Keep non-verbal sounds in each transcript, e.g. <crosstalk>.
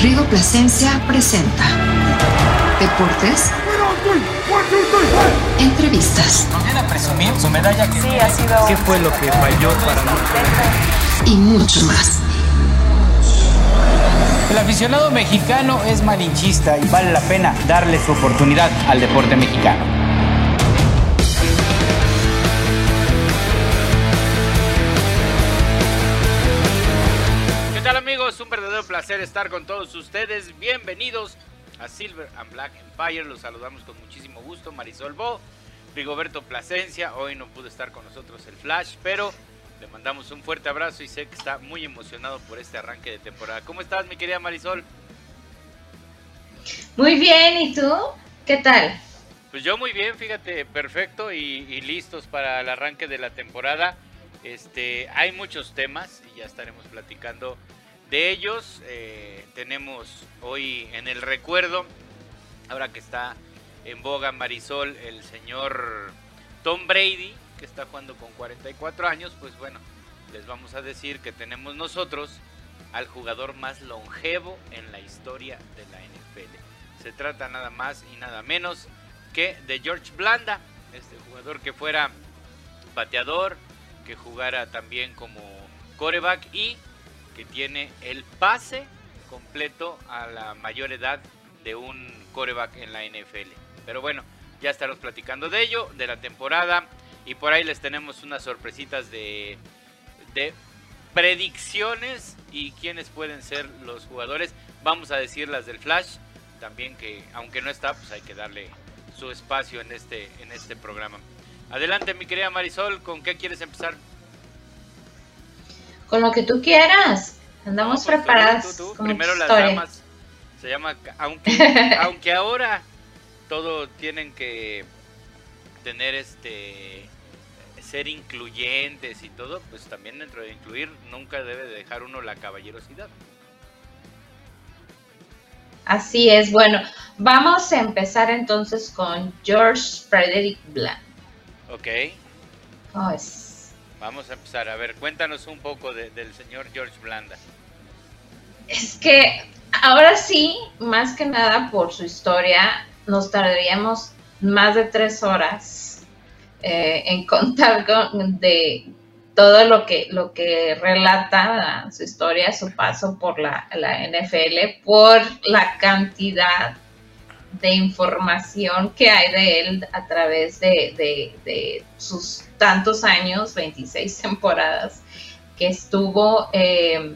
Rigo Plasencia presenta Deportes. Entrevistas. ¿Nos viene a presumir su medalla? Que... Sí, ha sido. ¿Qué fue lo que falló para nosotros? Y mucho más. El aficionado mexicano es malinchista y vale la pena darle su oportunidad al deporte mexicano. Verdadero placer estar con todos ustedes. Bienvenidos a Silver and Black Empire. Los saludamos con muchísimo gusto. Marisol Bo, Rigoberto Plasencia. Hoy no pudo estar con nosotros el Flash, pero le mandamos un fuerte abrazo y sé que está muy emocionado por este arranque de temporada. ¿Cómo estás, mi querida Marisol? Muy bien, ¿y tú? ¿Qué tal? Pues yo muy bien, fíjate, perfecto y, y listos para el arranque de la temporada. Este, hay muchos temas y ya estaremos platicando de ellos. Eh, tenemos hoy en el recuerdo, ahora que está en boga Marisol, el señor Tom Brady, que está jugando con 44 años, pues bueno, les vamos a decir que tenemos nosotros al jugador más longevo en la historia de la NFL. Se trata nada más y nada menos que de George Blanda, este jugador que fuera bateador, que jugara también como coreback y que tiene el pase completo a la mayor edad de un coreback en la NFL. Pero bueno, ya estaremos platicando de ello, de la temporada y por ahí les tenemos unas sorpresitas de, de predicciones y quiénes pueden ser los jugadores. Vamos a decir las del Flash, también que aunque no está, pues hay que darle su espacio en este, en este programa. Adelante, mi querida Marisol, ¿con qué quieres empezar? Con lo que tú quieras. Andamos No, preparadas. tú, tú, tú. con Primero las damas. Se llama, aunque, <laughs> aunque ahora todo tienen que tener este ser incluyentes y todo, pues también dentro de incluir nunca debe de dejar uno la caballerosidad. Así es. Bueno, vamos a empezar entonces con George Frederick Bland. Ok, Oh, es- vamos a empezar. A ver, cuéntanos un poco de- del señor George Blanda. Es que ahora sí, más que nada por su historia, nos tardaríamos más de tres horas eh, en contar con- de todo lo que, lo que relata su historia, su paso por la, la NFL, por la cantidad de información que hay de él a través de, de- sus tantos años, 26 <laughs> temporadas, que estuvo eh,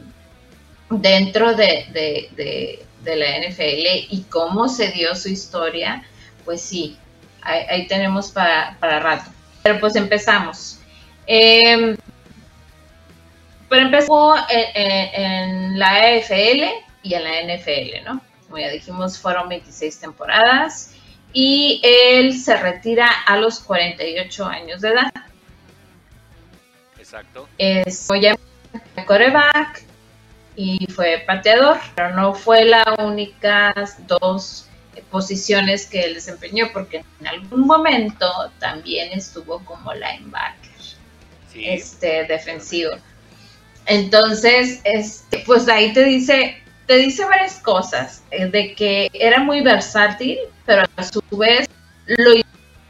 dentro de, de- la NFL y cómo se dio su historia, pues sí, ahí, tenemos para, para rato. Pero pues empezamos. Eh, pero empezó en, en- en la AFL y en la NFL, ¿no? Como ya dijimos, fueron 26 temporadas y él se retira a los 48 años de edad. Exacto. Es, ya coreback y fue pateador, pero no fue la únicas dos posiciones que él desempeñó, porque en algún momento también estuvo como linebacker Sí. este defensivo. Entonces, este, pues ahí te dice, te dice varias cosas, eh, de que era muy versátil, pero a su vez lo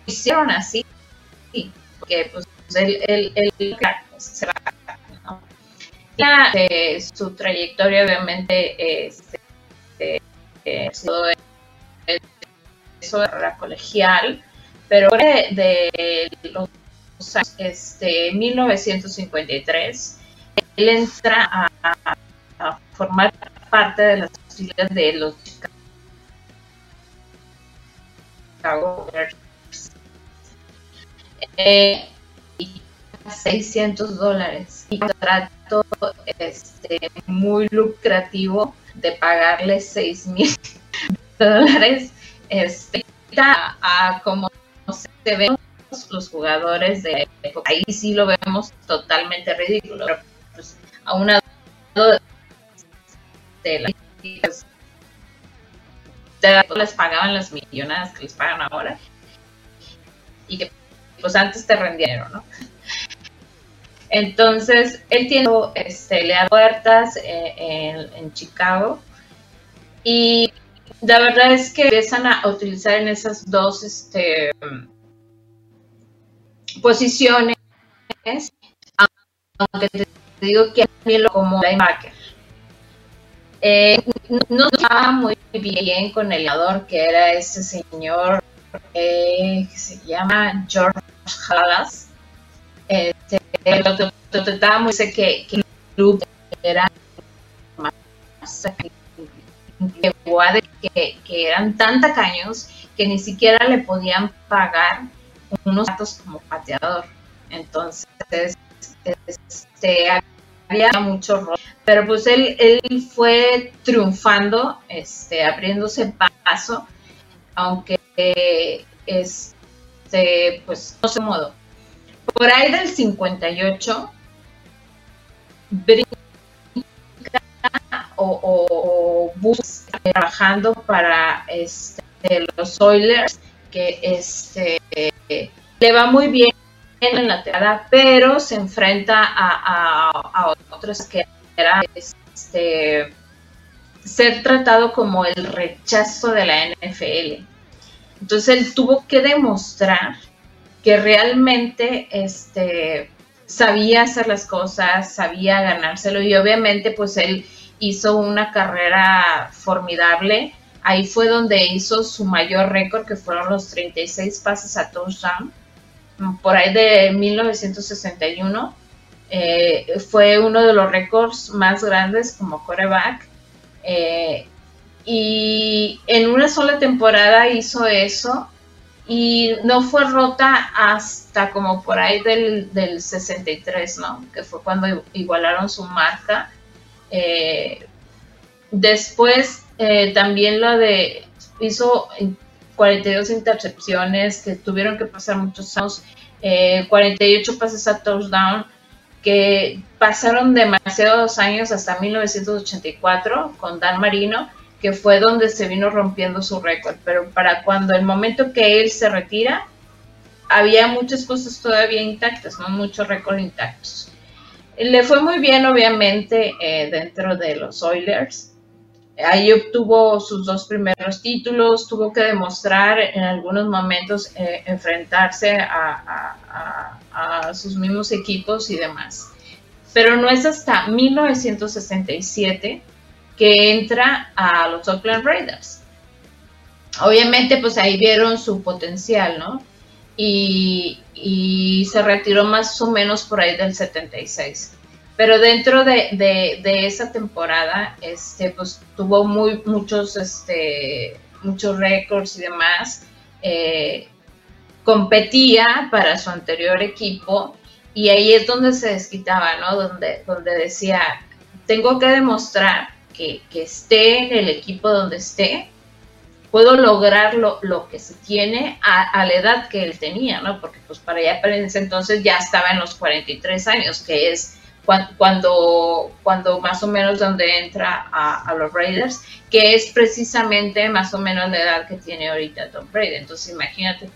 hicieron así, porque pues él, él, él se va, ¿no? Eh, su trayectoria obviamente este, eh, eh, todo eso era colegial, pero de, de los años, este, 1953, él entra a- a formar parte de las filas de los Chicago Bears. Eh, y 600 dólares y contrato este, muy lucrativo de pagarle 6 mil <laughs> dólares este, a, como se ven los jugadores de época. Ahí sí lo vemos totalmente ridículo. Pues, a un lado de la pues, les pagaban las millonadas que les pagan ahora y que pues antes te rendía dinero, ¿no? Entonces, él tiene, este, le da puertas eh, en, en Chicago Y la verdad es que empiezan a utilizar en esas dos este, posiciones, aunque te digo que a mí lo como linebacker. Eh, no estaba muy bien con el jugador que era ese señor eh, que se llama George Halas. Este, lo, trataba muy sé que, que el club era más que, que eran tan tacaños que ni siquiera le podían pagar unos datos como pateador. Entonces, este, mucho rol. Pero pues él, él fue triunfando, este, abriéndose paso, aunque este, pues no se modo. Por ahí del 58, brinca o, o, trabajando para este, los Oilers, que este, le va muy bien en la temporada, pero se enfrenta a, a, otros que era este, ser tratado como el rechazo de la NFL. Entonces él tuvo que demostrar que realmente este, sabía hacer las cosas, sabía ganárselo y obviamente pues él hizo una carrera formidable. Ahí fue donde hizo su mayor récord, que fueron los 36 pases a touchdown por ahí de 1961. Eh, fue uno de los récords más grandes como coreback. Eh, y en una sola temporada hizo eso y no fue rota hasta como por ahí del, del 63, ¿no? Que fue cuando igualaron su marca. Eh, después también lo de hizo 42 intercepciones, que tuvieron que pasar muchos años, 48 eh, pases a touchdown, que pasaron demasiados años hasta 1984 con Dan Marino, que fue donde se vino rompiendo su récord. Pero para cuando el momento que él se retira, había muchas cosas todavía intactas, no muchos récords intactos. Le fue muy bien, obviamente, eh, dentro de los Oilers. Ahí obtuvo sus dos primeros títulos, tuvo que demostrar en algunos momentos eh, enfrentarse a, sus mismos equipos y demás. Pero no es hasta 1967 que entra a los Oakland Raiders. Obviamente, pues ahí vieron su potencial, ¿no? Y, y se retiró más o menos por ahí del 76. Pero dentro de, de, esa temporada, este, pues tuvo muy, muchos, este, muchos récords y demás. Eh, competía para su anterior equipo y ahí es donde se desquitaba, ¿no? Donde, donde decía, tengo que demostrar que, que esté en el equipo donde esté, puedo lograr lo, lo que se tiene a, a, la edad que él tenía, ¿no? Porque pues para allá, para ese entonces ya estaba en los 43 años, que es cuando, cuando más o menos donde entra a, los Raiders, que es precisamente más o menos la edad que tiene ahorita Tom Brady. Entonces imagínate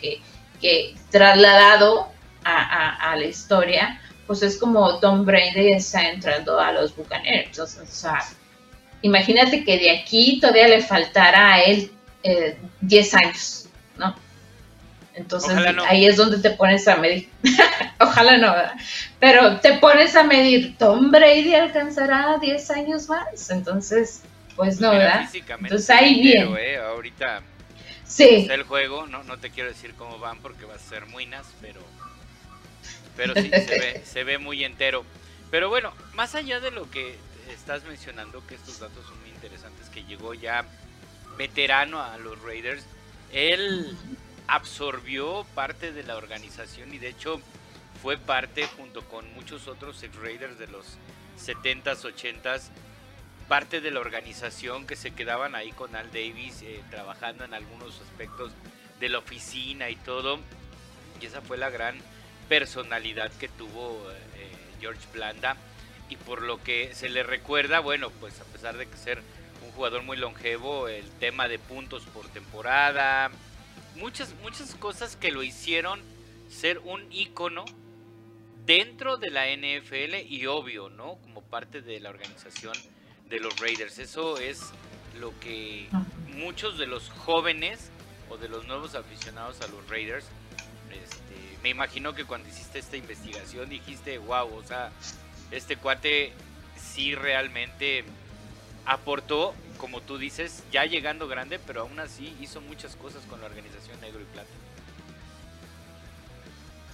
que, trasladado a, la historia, pues es como Tom Brady está entrando a los Buccaneers. O sea, imagínate que de aquí todavía le faltara a él 10 eh, Entonces ahí es donde te pones a medir. <laughs> Ojalá no, ¿verdad? Pero te pones a medir, Tom Brady alcanzará 10 años más. Entonces, pues no, ¿verdad? Entonces ahí bien. Eh, ahorita sí. el juego, no, no te quiero decir cómo van porque va a ser muy nas, pero, pero sí, se ve, <laughs> se ve muy entero. Pero bueno, más allá de lo que estás mencionando, que estos datos son muy interesantes, que llegó ya veterano a los Raiders, él absorbió parte de la organización y de hecho fue parte junto con muchos otros ex Raiders de los 70s, 80s, parte de la organización que se quedaban ahí con Al Davis eh, trabajando en algunos aspectos de la oficina y todo. Y esa fue la gran personalidad que tuvo eh, George Blanda. Y por lo que se le recuerda, bueno, pues a pesar de que ser un jugador muy longevo, el tema de puntos por temporada, muchas, muchas cosas que lo hicieron ser un ícono dentro de la NFL y obvio, ¿no? Como parte de la organización de los Raiders. Eso es lo que muchos de los jóvenes o de los nuevos aficionados a los Raiders, este, me imagino que cuando hiciste esta investigación dijiste, wow, o sea, este cuate sí realmente aportó, como tú dices, ya llegando grande, pero aún así hizo muchas cosas con la organización Negro y Plata.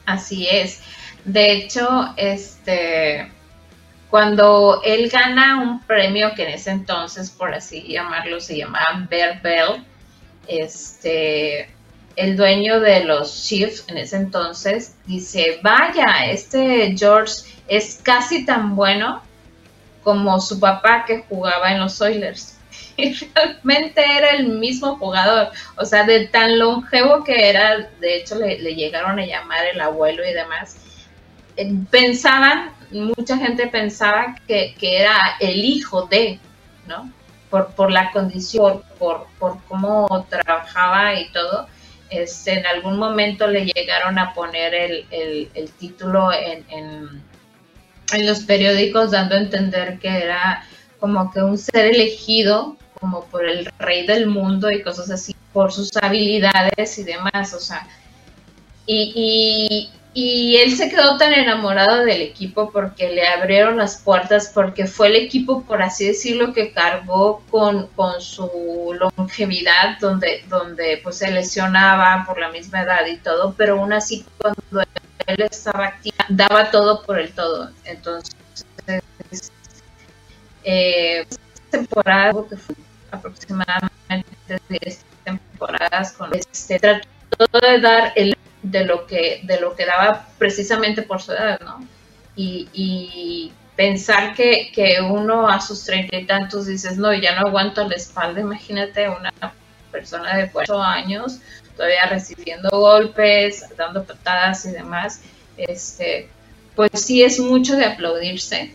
Así es. De hecho, este cuando él gana un premio que en ese entonces, por así llamarlo, se llamaba Bear Bell, este, el dueño de los Chiefs en ese entonces dice, vaya, este George es casi tan bueno como su papá que jugaba en los Oilers. Realmente era el mismo jugador, o sea, de tan longevo que era, de hecho le, le llegaron a llamar el abuelo y demás. Eh, pensaban mucha gente pensaba que, era el hijo de, ¿no? Por, por la condición, por, por cómo trabajaba y todo. Este, en algún momento le llegaron a poner el, título en, en, los periódicos dando a entender que era como que un ser elegido como por el rey del mundo y cosas así, por sus habilidades y demás, o sea, y, y él se quedó tan enamorado del equipo porque le abrieron las puertas, porque fue el equipo, por así decirlo, que cargó con, con su longevidad, donde, donde pues se lesionaba por la misma edad y todo, pero aún así cuando él estaba activo, daba todo por el todo. Entonces, eh, temporada, que fue aproximadamente 10 temporadas, con este, trató de dar el de lo que, de lo que daba precisamente por su edad, ¿no? Y, pensar que, uno a sus treinta y tantos dices, no, ya no aguanto la espalda, imagínate una persona de cuatro años todavía recibiendo golpes, dando patadas y demás, este, pues sí es mucho de aplaudirse,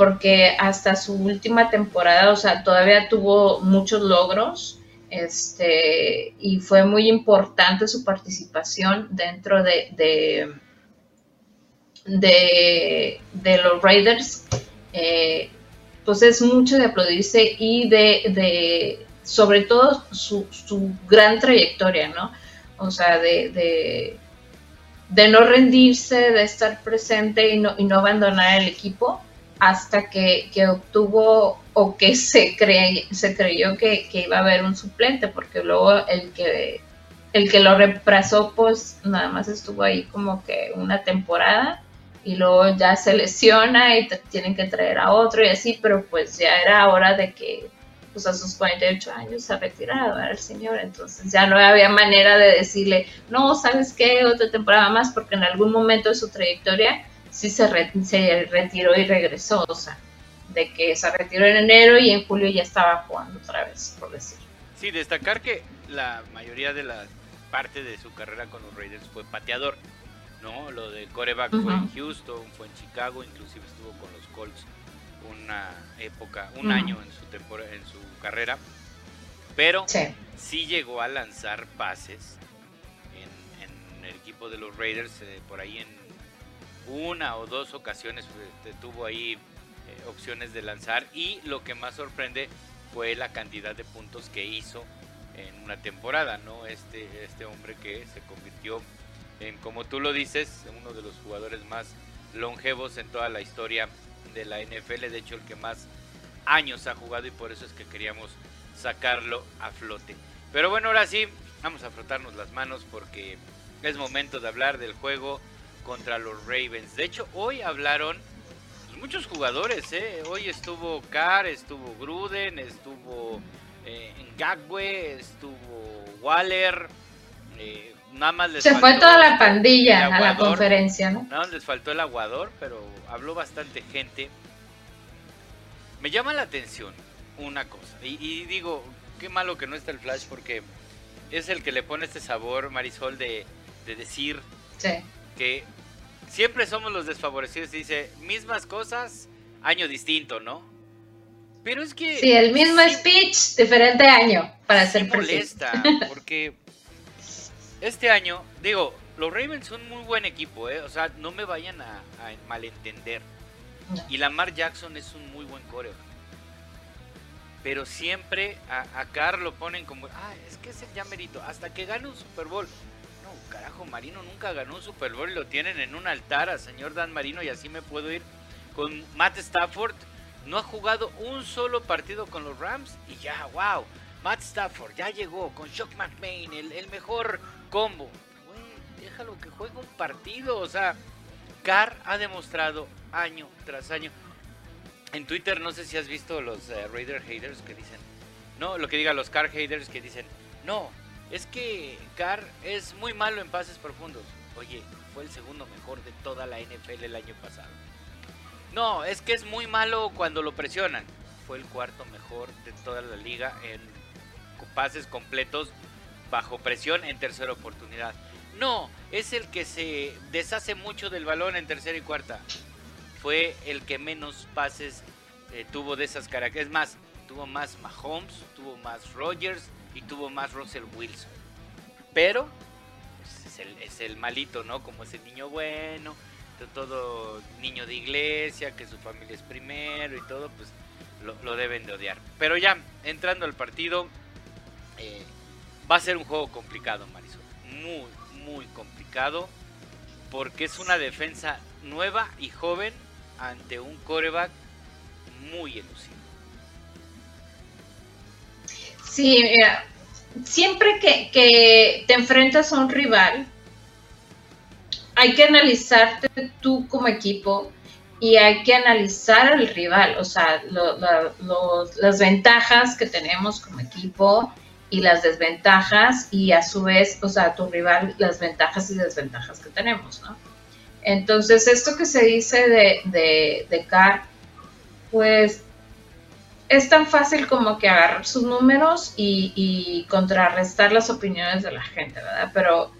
porque hasta su última temporada, o sea, todavía tuvo muchos logros, este, y fue muy importante su participación dentro de, de, los Raiders. Eh, pues es mucho de aplaudirse y de, sobre todo su, gran trayectoria, ¿no? O sea, de, de, no rendirse, de estar presente y no, y no abandonar el equipo hasta que, obtuvo o que se, se creyó que, iba a haber un suplente, porque luego el que, el que lo reemplazó, pues nada más estuvo ahí como que una temporada y luego ya se lesiona y tienen que traer a otro y así, pero pues ya era hora de que pues a sus 48 años se retirara el señor, entonces ya no había manera de decirle, no, ¿sabes qué? Otra temporada más, porque en algún momento de su trayectoria sí se, se retiró y regresó, o sea, de que se retiró en enero y en julio ya estaba jugando otra vez, por decir. Sí, destacar que la mayoría de la parte de su carrera con los Raiders fue pateador, ¿no? Lo de coreback fue en Houston, fue en Chicago, inclusive estuvo con los Colts una época, un año en su temporada, en su carrera, pero sí. llegó a lanzar pases en, el equipo de los Raiders eh, por ahí en una o dos ocasiones eh, tuvo ahí eh, opciones de lanzar y lo que más sorprende fue la cantidad de puntos que hizo en una temporada, ¿no? Este, este hombre que se convirtió en, como tú lo dices, uno de los jugadores más longevos en toda la historia de la NFL, de hecho el que más años ha jugado y por eso es que queríamos sacarlo a flote. Pero bueno, ahora sí, vamos a frotarnos las manos porque es momento de hablar del juego contra los Ravens. De hecho, hoy hablaron pues, muchos jugadores, ¿eh? Hoy estuvo Carr, estuvo Gruden, estuvo eh, estuvo Waller. Eh, nada más les Se fue toda la pandilla a la conferencia, ¿no? Nada más les faltó el aguador, pero habló bastante gente. Me llama la atención una cosa. Y, digo, qué malo que no está el Flash porque es el que le pone este sabor, Marisol, de, de decir sí que siempre somos los desfavorecidos. Dice, mismas cosas, año distinto, ¿no? Pero es que... Sí, el mismo speech, diferente año, para ser molesta, porque este año, digo, los Ravens son muy buen equipo, ¿eh? O sea, no me vayan a, malentender. Y Lamar Jackson es un muy buen coreo. pero siempre a, a Carr lo ponen como, ah, es que es el ya merito, hasta que gane un Super Bowl. Carajo, Marino nunca ganó un Super Bowl y lo tienen en un altar al señor Dan Marino y así me puedo ir con Matt Stafford. No ha jugado un solo partido con los Rams y ya, wow. Matt Stafford ya llegó con Shock McMahon, el, mejor combo. Déjalo que juegue un partido. O sea, Carr ha demostrado año tras año en Twitter no sé si has visto los eh, Raider haters que dicen, no, lo que diga los Car haters que dicen, no, es que Car es muy malo en pases profundos. Oye, fue el segundo mejor de toda la NFL el año pasado. No, es que es muy malo cuando lo presionan. Fue el cuarto mejor de toda la liga en pases completos bajo presión en tercera oportunidad. No, es el que se deshace mucho del balón en tercera y cuarta fue el que menos pases eh, tuvo de esas características. Es más, tuvo más Mahomes, tuvo más Rogers y tuvo más Russell Wilson. Pero pues, es, el, malito, ¿no? Como ese niño bueno, todo niño de iglesia, que su familia es primero y todo, pues lo, deben de odiar. Pero ya, entrando al partido, eh, va a ser un juego complicado, Marisol. Muy, muy complicado. Porque es una defensa nueva y joven ante un coreback muy elusivo. Sí, mira, siempre que, te enfrentas a un rival, hay que analizarte tú como equipo y hay que analizar al rival, o sea, las ventajas que tenemos como equipo y las desventajas y a su vez, o sea, tu rival, las ventajas y desventajas que tenemos, ¿no? Entonces, esto que se dice de, de, de Carr, pues es tan fácil como que agarrar sus números y, contrarrestar las opiniones de la gente, ¿verdad? Pero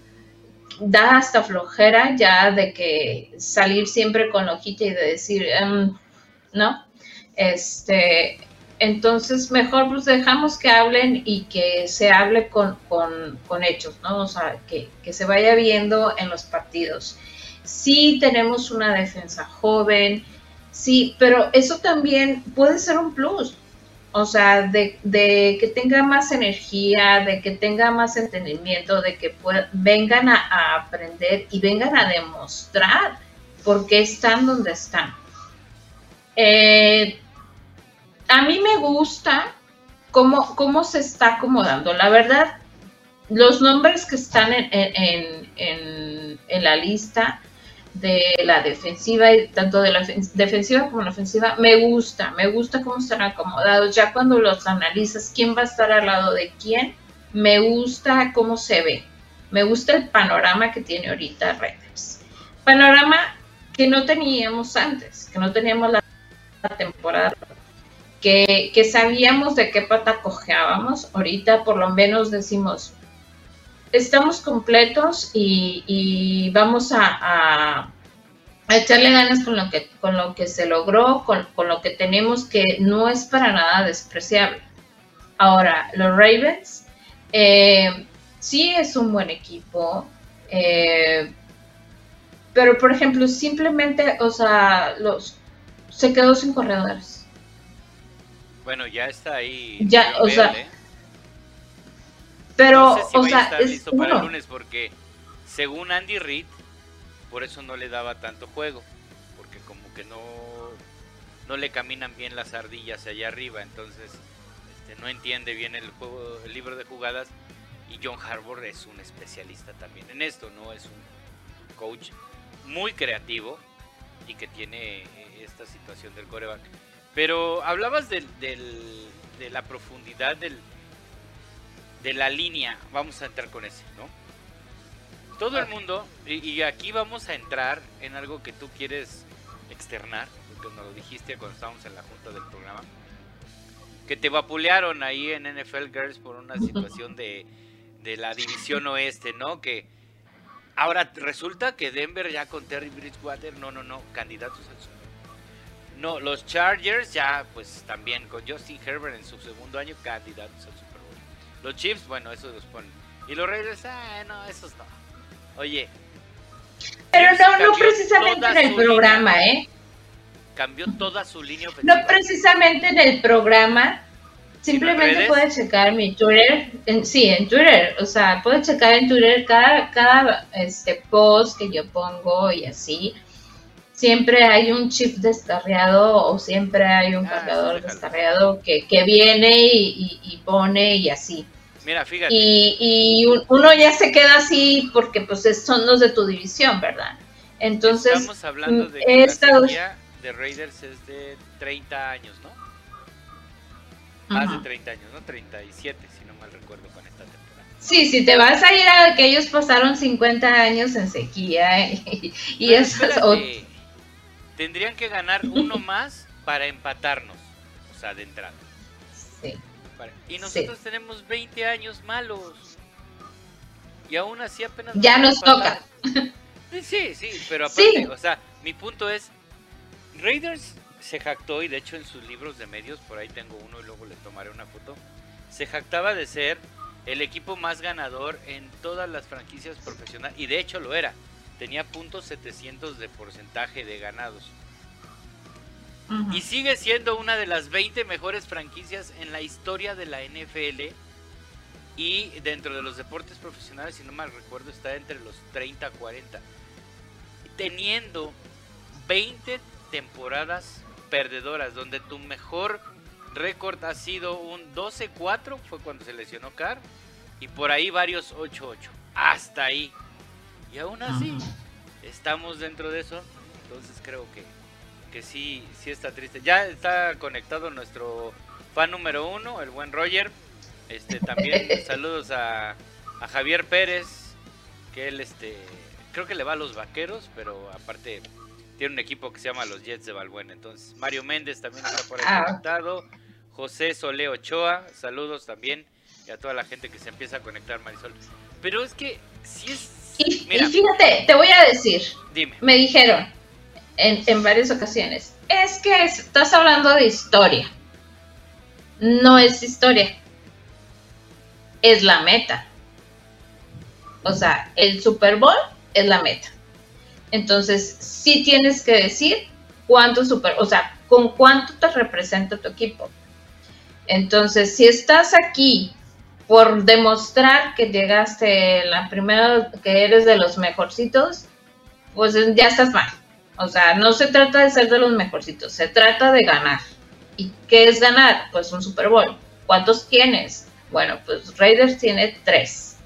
da hasta flojera ya de que salir siempre con hojita y de decir, em, ¿no? Este, entonces mejor pues dejamos que hablen y que se hable con, hechos, ¿no? O sea, que, que se vaya viendo en los partidos sí tenemos una defensa joven, sí, pero eso también puede ser un plus. O sea, de, que tenga más energía, de que tenga más entendimiento, de que vengan a, aprender y vengan a demostrar por qué están donde están. Eh, a mí me gusta cómo, cómo se está acomodando. La verdad, los nombres que están en la lista de la defensiva y tanto de la defensiva como la ofensiva me gusta, me gusta cómo están acomodados. Ya cuando los analizas quién va a estar al lado de quién, me gusta cómo se ve. Me gusta el panorama que tiene ahorita Raiders. Panorama que no teníamos antes, que no teníamos la temporada, que, que sabíamos de qué pata cojeábamos. Ahorita por lo menos decimos, estamos completos y, vamos a, echarle ganas con lo que, con lo que se logró, con, lo que tenemos, que no es para nada despreciable. Ahora, los Ravens, eh, sí es un buen equipo, eh, pero por ejemplo, simplemente, o sea, los se quedó sin corredores. Bueno, ya está ahí. Ya, o sea, ¿eh? Pero, o sea, es listo para el lunes porque según Andy Reid, por eso no le daba tanto juego, porque como que no no le caminan bien las ardillas allá arriba, entonces este, no entiende bien el juego, el libro de jugadas y John Harbour es un especialista también en esto, no es un coach muy creativo y que tiene eh, esta situación del coreback. Pero hablabas del, de la profundidad del, de la línea, vamos a entrar con ese, ¿no? Todo el mundo, y, aquí vamos a entrar en algo que tú quieres externar, porque nos lo dijiste cuando estábamos en la junta del programa, que te vapulearon ahí en NFL Girls por una <laughs> situación de, de la división oeste, ¿no? Que ahora resulta que Denver ya con Terry Bridgewater, no, no, no, candidatos al Super No, los Chargers ya, pues también con Justin Herbert en su segundo año, candidatos al Super los Chiefs, bueno, esos los ponen. Y los Raiders, ah, no, esos no. Oye. Pero no, no precisamente en el programa, ¿eh? Cambió toda su línea ofensiva. No precisamente en el programa, Simplemente puedes checar mi Twitter, en, sí, en Twitter, o sea, puedes checar en Twitter cada, cada este, post que yo pongo y así. Siempre hay un chip descarriado o siempre hay un Ah, cargador sí, descarriado que, que viene y, y- y pone y así. Mira, fíjate. Y, y un- uno ya se queda así porque pues es- son los de tu división, ¿verdad? Entonces, Estamos hablando de que la esta- de Raiders es de 30 años, ¿no? Más de 30 años, ¿no? 37, si no mal recuerdo con esta temporada. Sí, si te vas a ir a que ellos pasaron 50 años en sequía <laughs> y, y espérate, Tendrían que ganar uno más para empatarnos, o sea, de entrada. sí. Para- Y nosotros tenemos 20 años malos. Y aún así apenas... Ya nos toca. <laughs> Sí, sí, pero aparte, Sí. o sea, mi punto es, Raiders se jactó, y de hecho en sus libros de medios, por ahí tengo uno y luego le tomaré una foto, se jactaba de ser el equipo más ganador en todas las franquicias profesionales, y de hecho lo era, tenía puntos 700 de porcentaje de ganados. Y sigue siendo una de las 20 mejores franquicias en la historia de la NFL. Y dentro de los deportes profesionales, si no mal recuerdo, está entre los 30 a 40. Teniendo 20 temporadas perdedoras, donde tu mejor récord ha sido un 12-4, fue cuando se lesionó Carr. Y por ahí varios 8-8. Hasta ahí. Y aún así, estamos dentro de eso. Entonces creo que, que sí, sí está triste. Ya está conectado nuestro fan número uno, el buen Roger. Este también <laughs> saludos a, a Javier Pérez, que él este creo que le va a los vaqueros, pero aparte tiene un equipo que se llama los Jets de Balbuena. Entonces, Mario Méndez también está por ahí Ah. conectado. José Sole Ochoa, saludos también. Y a toda la gente que se empieza a conectar, Marisol. Pero es que si es. Y, Mira. y fíjate, te voy a decir, Dime. me dijeron en, en varias ocasiones, es que es- estás hablando de historia. No es historia. Es la meta. O sea, el Super Bowl es la meta. Entonces, sí tienes que decir cuánto super, o sea, con cuánto te representa tu equipo. Entonces, si estás aquí por demostrar que llegaste la primera, que eres de los mejorcitos, pues ya estás mal. O sea, no se trata de ser de los mejorcitos, se trata de ganar. ¿Y qué es ganar? Pues un Super Bowl. ¿Cuántos tienes? Bueno, pues Raiders tiene tres.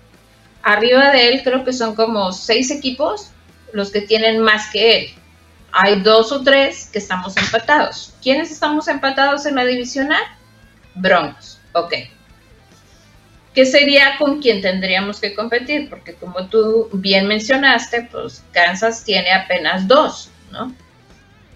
Arriba de él creo que son como seis equipos los que tienen más que él. Hay dos o tres que estamos empatados. ¿Quiénes estamos empatados en la divisional? Broncos. Ok. ¿Qué sería con quien tendríamos que competir? Porque como tú bien mencionaste, pues Kansas tiene apenas dos, ¿no?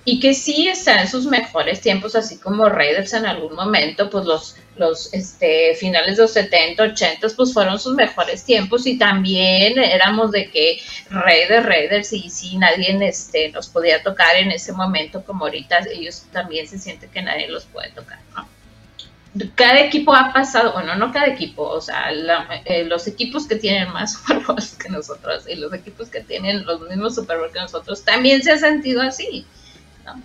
Y que sí está en sus mejores tiempos, así como Raiders en algún momento, pues los, los este, finales de los 70, 80, pues fueron sus mejores tiempos y también éramos de que Raiders, Raiders y sí, nadie este, nos podía tocar en ese momento como ahorita ellos también se sienten que nadie los puede tocar, ¿no? Cada equipo ha pasado, bueno, no cada equipo, o sea, la, eh, los equipos que tienen más <laughs> Super Bowls que nosotros y los equipos que tienen los mismos Super Bowls que nosotros también se han sentido así, ¿no?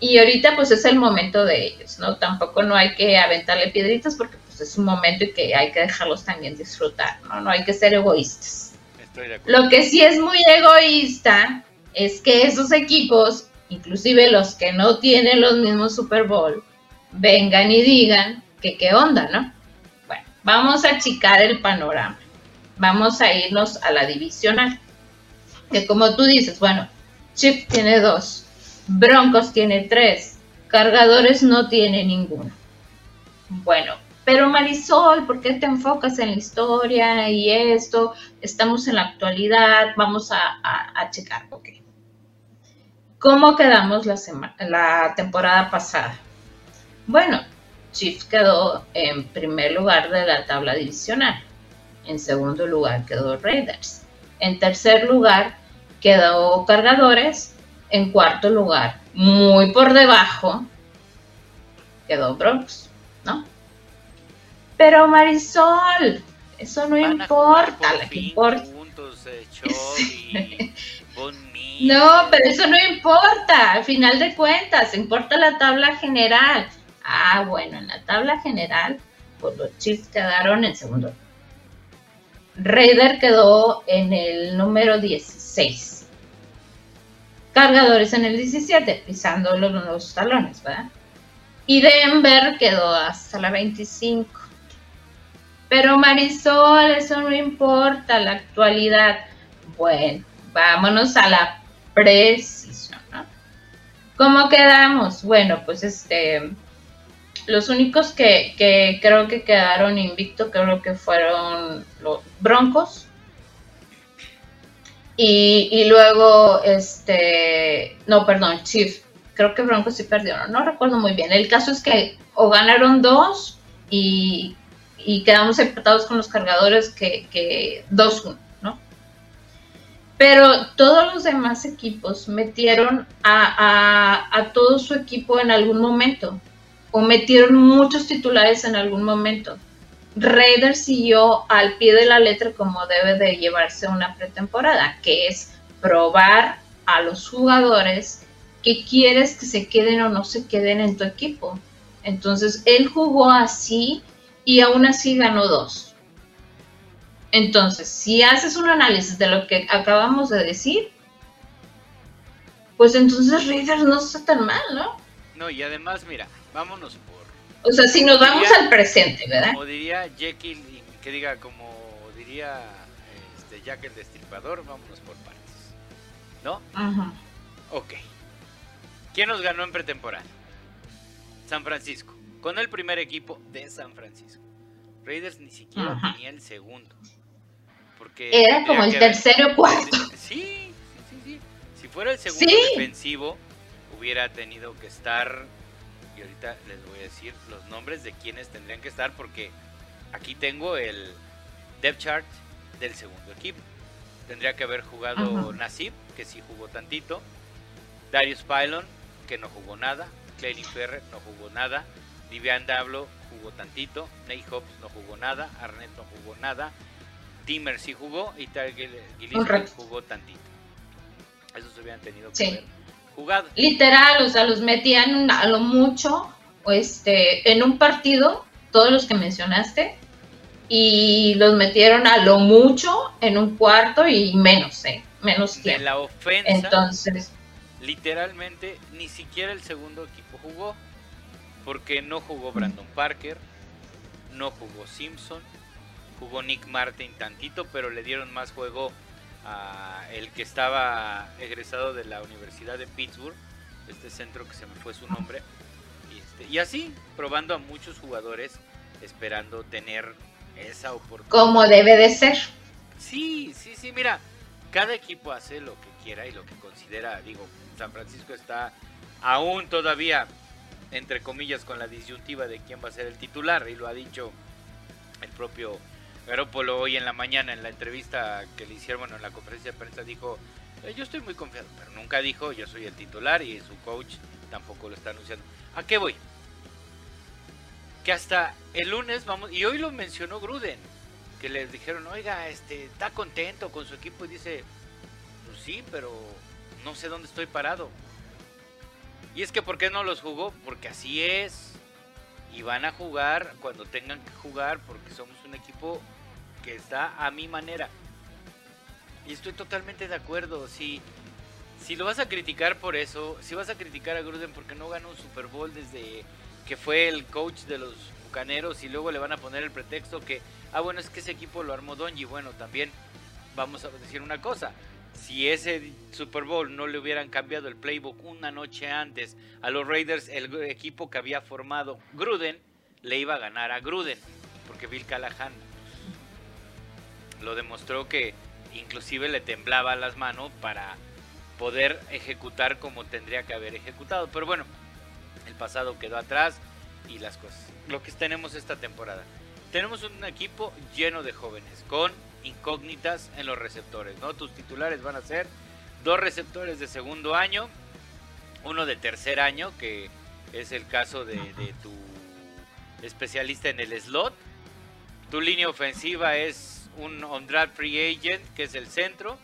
Y ahorita pues es el momento de ellos, ¿no? Tampoco no hay que aventarle piedritas porque pues es un momento y que hay que dejarlos también disfrutar, ¿no? No hay que ser egoístas. Estoy de acuerdo. Lo que sí es muy egoísta es que esos equipos, inclusive los que no tienen los mismos Super Bowl, vengan y digan que qué onda, ¿no? Bueno, vamos a achicar el panorama. Vamos a irnos a la divisional. Que como tú dices, bueno, Chip tiene dos, Broncos tiene tres, Cargadores no tiene ninguno. Bueno, pero Marisol, ¿por qué te enfocas en la historia y esto? Estamos en la actualidad, vamos a, a, checar, ok. ¿Cómo quedamos la, sema- la temporada pasada? Bueno, Chiefs quedó en primer lugar de la tabla divisional. En segundo lugar quedó Raiders. En tercer lugar quedó Cargadores. En cuarto lugar, muy por debajo, quedó Broncos, ¿no? Pero Marisol, eso no Van importa, lo que importa. eh. <laughs> No, pero eso no importa, al final de cuentas, importa la tabla general. Ah, bueno, en la tabla general, pues los Chiefs quedaron en segundo. Raider quedó en el número 16. Cargadores en el 17, pisando los, los talones, ¿verdad? Y Denver quedó hasta la 25. Pero Marisol, eso no importa, la actualidad. Bueno, vámonos a la precisión, ¿no? ¿Cómo quedamos? Bueno, pues este, los únicos que, creo que quedaron invicto, creo que fueron los Broncos. Y, luego, este, no, perdón, Chief. Creo que Broncos sí perdieron, no recuerdo muy bien. El caso es que o ganaron dos y, quedamos empatados con los cargadores que, que 2-1, ¿no? Pero todos los demás equipos metieron a todo su equipo en algún momento o metieron muchos titulares en algún momento. Raiders siguió al pie de la letra como debe de llevarse una pretemporada, que es probar a los jugadores que quieres que se queden o no se queden en tu equipo. Entonces, él jugó así y aún así ganó dos. Entonces, si haces un análisis de lo que acabamos de decir, pues entonces Raiders no está tan mal, ¿no? No, y además, mira, vámonos por. O sea, si nos vamos al presente, ¿verdad? Como diría Jekyll, que diga, como diría este, Jack el Destripador, vámonos por partes. ¿No? Ajá. Ok. ¿Quién nos ganó en pretemporada? San Francisco. Con el primer equipo de San Francisco. Raiders ni siquiera Ajá. tenía el segundo. Porque Era como el tercero o cuarto. Sí, sí, sí, sí. Si fuera el segundo Sí. defensivo, hubiera tenido que estar. Y ahorita les voy a decir los nombres de quienes tendrían que estar, porque aquí tengo el depth chart del segundo equipo. Tendría que haber jugado. Nasib, que sí jugó tantito. Darius Pylon, que no jugó nada. Clenny Ferrer no jugó nada. Divian Dablo jugó tantito. Nate Hobbs no jugó nada. Arnett no jugó nada. Timmer sí jugó y Gillespie Correcto. jugó tantito. Esos hubieran tenido que Sí. haber jugado. Literal, o sea, los metían a lo mucho, este, en un partido, todos los que mencionaste, y los metieron a lo mucho en un cuarto y menos, ¿eh? Menos De tiempo. la ofensa, Entonces, literalmente, ni siquiera el segundo equipo jugó. Porque no jugó Brandon Parker, no jugó Simpson, jugó Nick Martin tantito, pero le dieron más juego a el que estaba egresado de la Universidad de Pittsburgh, este centro que se me fue su nombre. Y, este, y así, probando a muchos jugadores, esperando tener esa oportunidad. como debe de ser. Sí, sí, sí, mira, cada equipo hace lo que quiera y lo que considera. Digo, San Francisco está aún todavía, entre comillas, con la disyuntiva de quién va a ser el titular, y lo ha dicho el propio Garoppolo hoy en la mañana en la entrevista que le hicieron, en la conferencia de prensa, dijo, "Eh, yo estoy muy confiado, pero nunca dijo, yo soy el titular y su coach tampoco lo está anunciando. ¿A qué voy? Que hasta el lunes vamos, y hoy lo mencionó Gruden, que les dijeron, oiga, este, está contento con su equipo y dice, pues sí, pero no sé dónde estoy parado. Y es que ¿por qué no los jugó? Porque así es. Y van a jugar cuando tengan que jugar porque somos un equipo está a mi manera. Y estoy totalmente de acuerdo. Si, si lo vas a criticar por eso, si vas a criticar a Gruden porque no ganó un Super Bowl desde que fue el coach de los Bucaneros y luego le van a poner el pretexto que, ah, bueno, es que ese equipo lo armó Donji. Bueno, también vamos a decir una cosa. Si ese Super Bowl no le hubieran cambiado el playbook una noche antes a los Raiders, el equipo que había formado Gruden le iba a ganar a Gruden, porque Bill Callahan lo demostró que inclusive le temblaba las manos para poder ejecutar como tendría que haber ejecutado. Pero bueno, el pasado quedó atrás y las cosas. Lo que tenemos esta temporada. Tenemos un equipo lleno de jóvenes, con incógnitas en los receptores, ¿no? Tus titulares van a ser dos receptores de segundo año, uno de tercer año, que es el caso de, de tu especialista en el slot. Tu línea ofensiva es un on-draft free agent, que es el centro,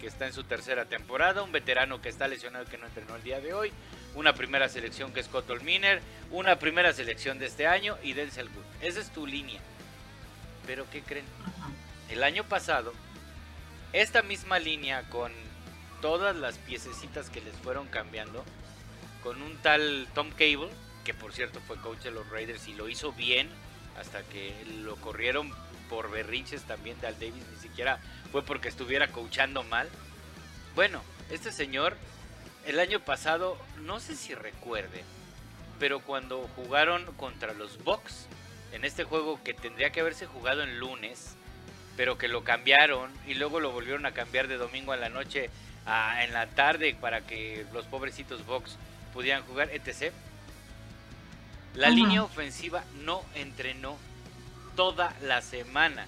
que está en su tercera temporada, un veterano que está lesionado que no entrenó el día de hoy, una primera selección que es Scott Miner, una primera selección de este año y Denzel Good. Esa es tu línea. Pero ¿qué creen? El año pasado, esta misma línea con todas las piececitas que les fueron cambiando, con un tal Tom Cable, que por cierto fue coach de los Raiders y lo hizo bien hasta que lo corrieron por berrinches también de Al Davis, ni siquiera fue porque estuviera coachando mal. Bueno, este señor el año pasado, no sé si recuerde, pero cuando jugaron contra los Bucks, en este juego que tendría que haberse jugado en lunes, pero que lo cambiaron y luego lo volvieron a cambiar de domingo a la noche a, en la tarde para que los pobrecitos Bucks pudieran jugar, etc. La línea ofensiva no entrenó toda la semana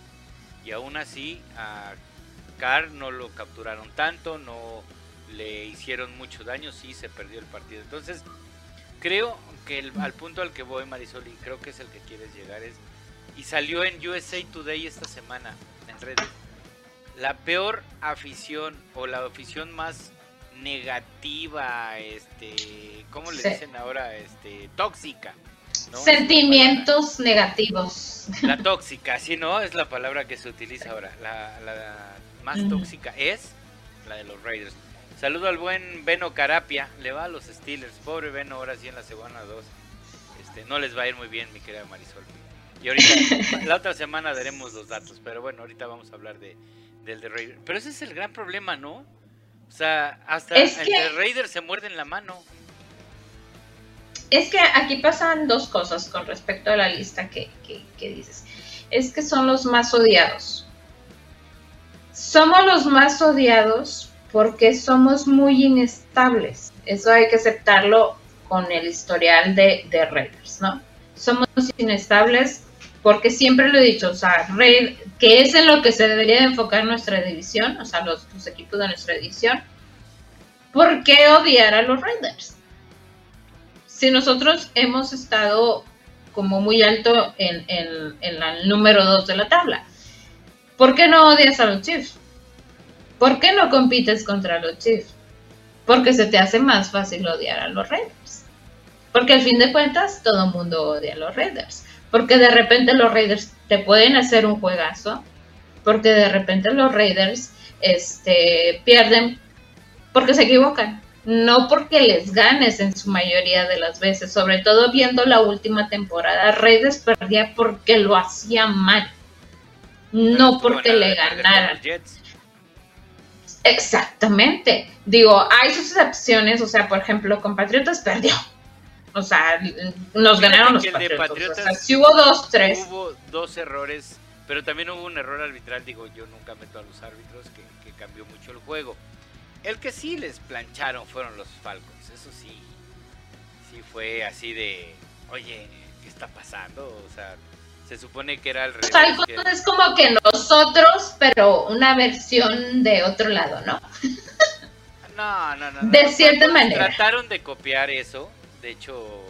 y aún así a Carr no lo capturaron tanto, no le hicieron mucho daño, sí se perdió el partido. Entonces, creo que el, al punto al que voy, Marisol, y creo que es el que quieres llegar, es. Y salió en USA Today esta semana, en redes. La peor afición, o la afición más negativa, este. ¿Cómo le dicen ahora? Este. Tóxica. Sentimientos negativos. La tóxica, sí, ¿no? Es la palabra que se utiliza ahora. La, la más tóxica es la de los Raiders. Saludo al buen Beno Carapia, le va a los Steelers. Pobre Beno, ahora sí en la semana 2. Este, no les va a ir muy bien, mi querida Marisol. Y ahorita, <laughs> la otra semana daremos los datos, pero bueno, ahorita vamos a hablar de, del de Raiders. Pero ese es el gran problema, ¿no? O sea, hasta el de Raiders se muerde en la mano. Es que aquí pasan dos cosas con respecto a la lista que, que dices. Es que son los más odiados. Somos los más odiados porque somos muy inestables. Eso hay que aceptarlo con el historial de, de Raiders, ¿no? Somos inestables porque siempre lo he dicho, o sea, Raid, que es en lo que se debería de enfocar nuestra división, o sea, los, equipos de nuestra división. ¿Por qué odiar a los Raiders? Si nosotros hemos estado como muy alto en, el número 2 de la tabla, ¿por qué no odias a los Chiefs? ¿Por qué no compites contra los Chiefs? Porque se te hace más fácil odiar a los Raiders. Porque al fin de cuentas todo el mundo odia a los Raiders. Porque de repente los Raiders te pueden hacer un juegazo. Porque de repente los Raiders este, pierden porque se equivocan. No porque les ganes en su mayoría de las veces. Sobre todo viendo la última temporada. Raiders perdía porque lo hacía mal. No porque le ganaran. Exactamente. Digo, hay sus excepciones, o sea, por ejemplo, con Patriotas perdió. O sea, nos ganaron los Patriotas. si hubo dos, tres. Hubo dos errores, pero también hubo un error arbitral. Digo, yo nunca meto a los árbitros, que, cambió mucho el juego. El que sí les plancharon fueron los Falcons. Eso sí, sí fue así de, oye, ¿qué está pasando? O sea, se supone que era el revés. es como que nosotros, pero una versión de otro lado, ¿no? <laughs> No, no, no. De cierta manera. Trataron de copiar eso. De hecho,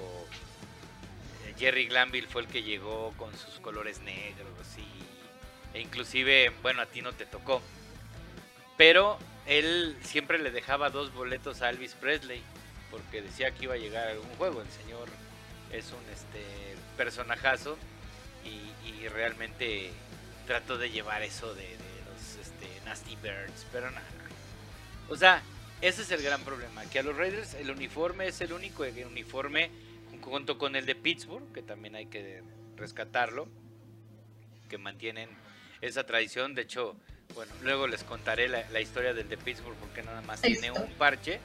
Jerry Glanville fue el que llegó con sus colores negros y e inclusive, bueno, a ti no te tocó. Pero él siempre le dejaba dos boletos a Elvis Presley porque decía que iba a llegar a algún juego. El señor es un este personajazo y, realmente trato de llevar eso de, los este, Nasty Birds, pero nada. O sea, ese es el gran problema, que a los Raiders el uniforme es el único uniforme junto con el de Pittsburgh, que también hay que rescatarlo, que mantienen esa tradición. De hecho, bueno, luego les contaré la, historia del de Pittsburgh porque nada más tiene un parche.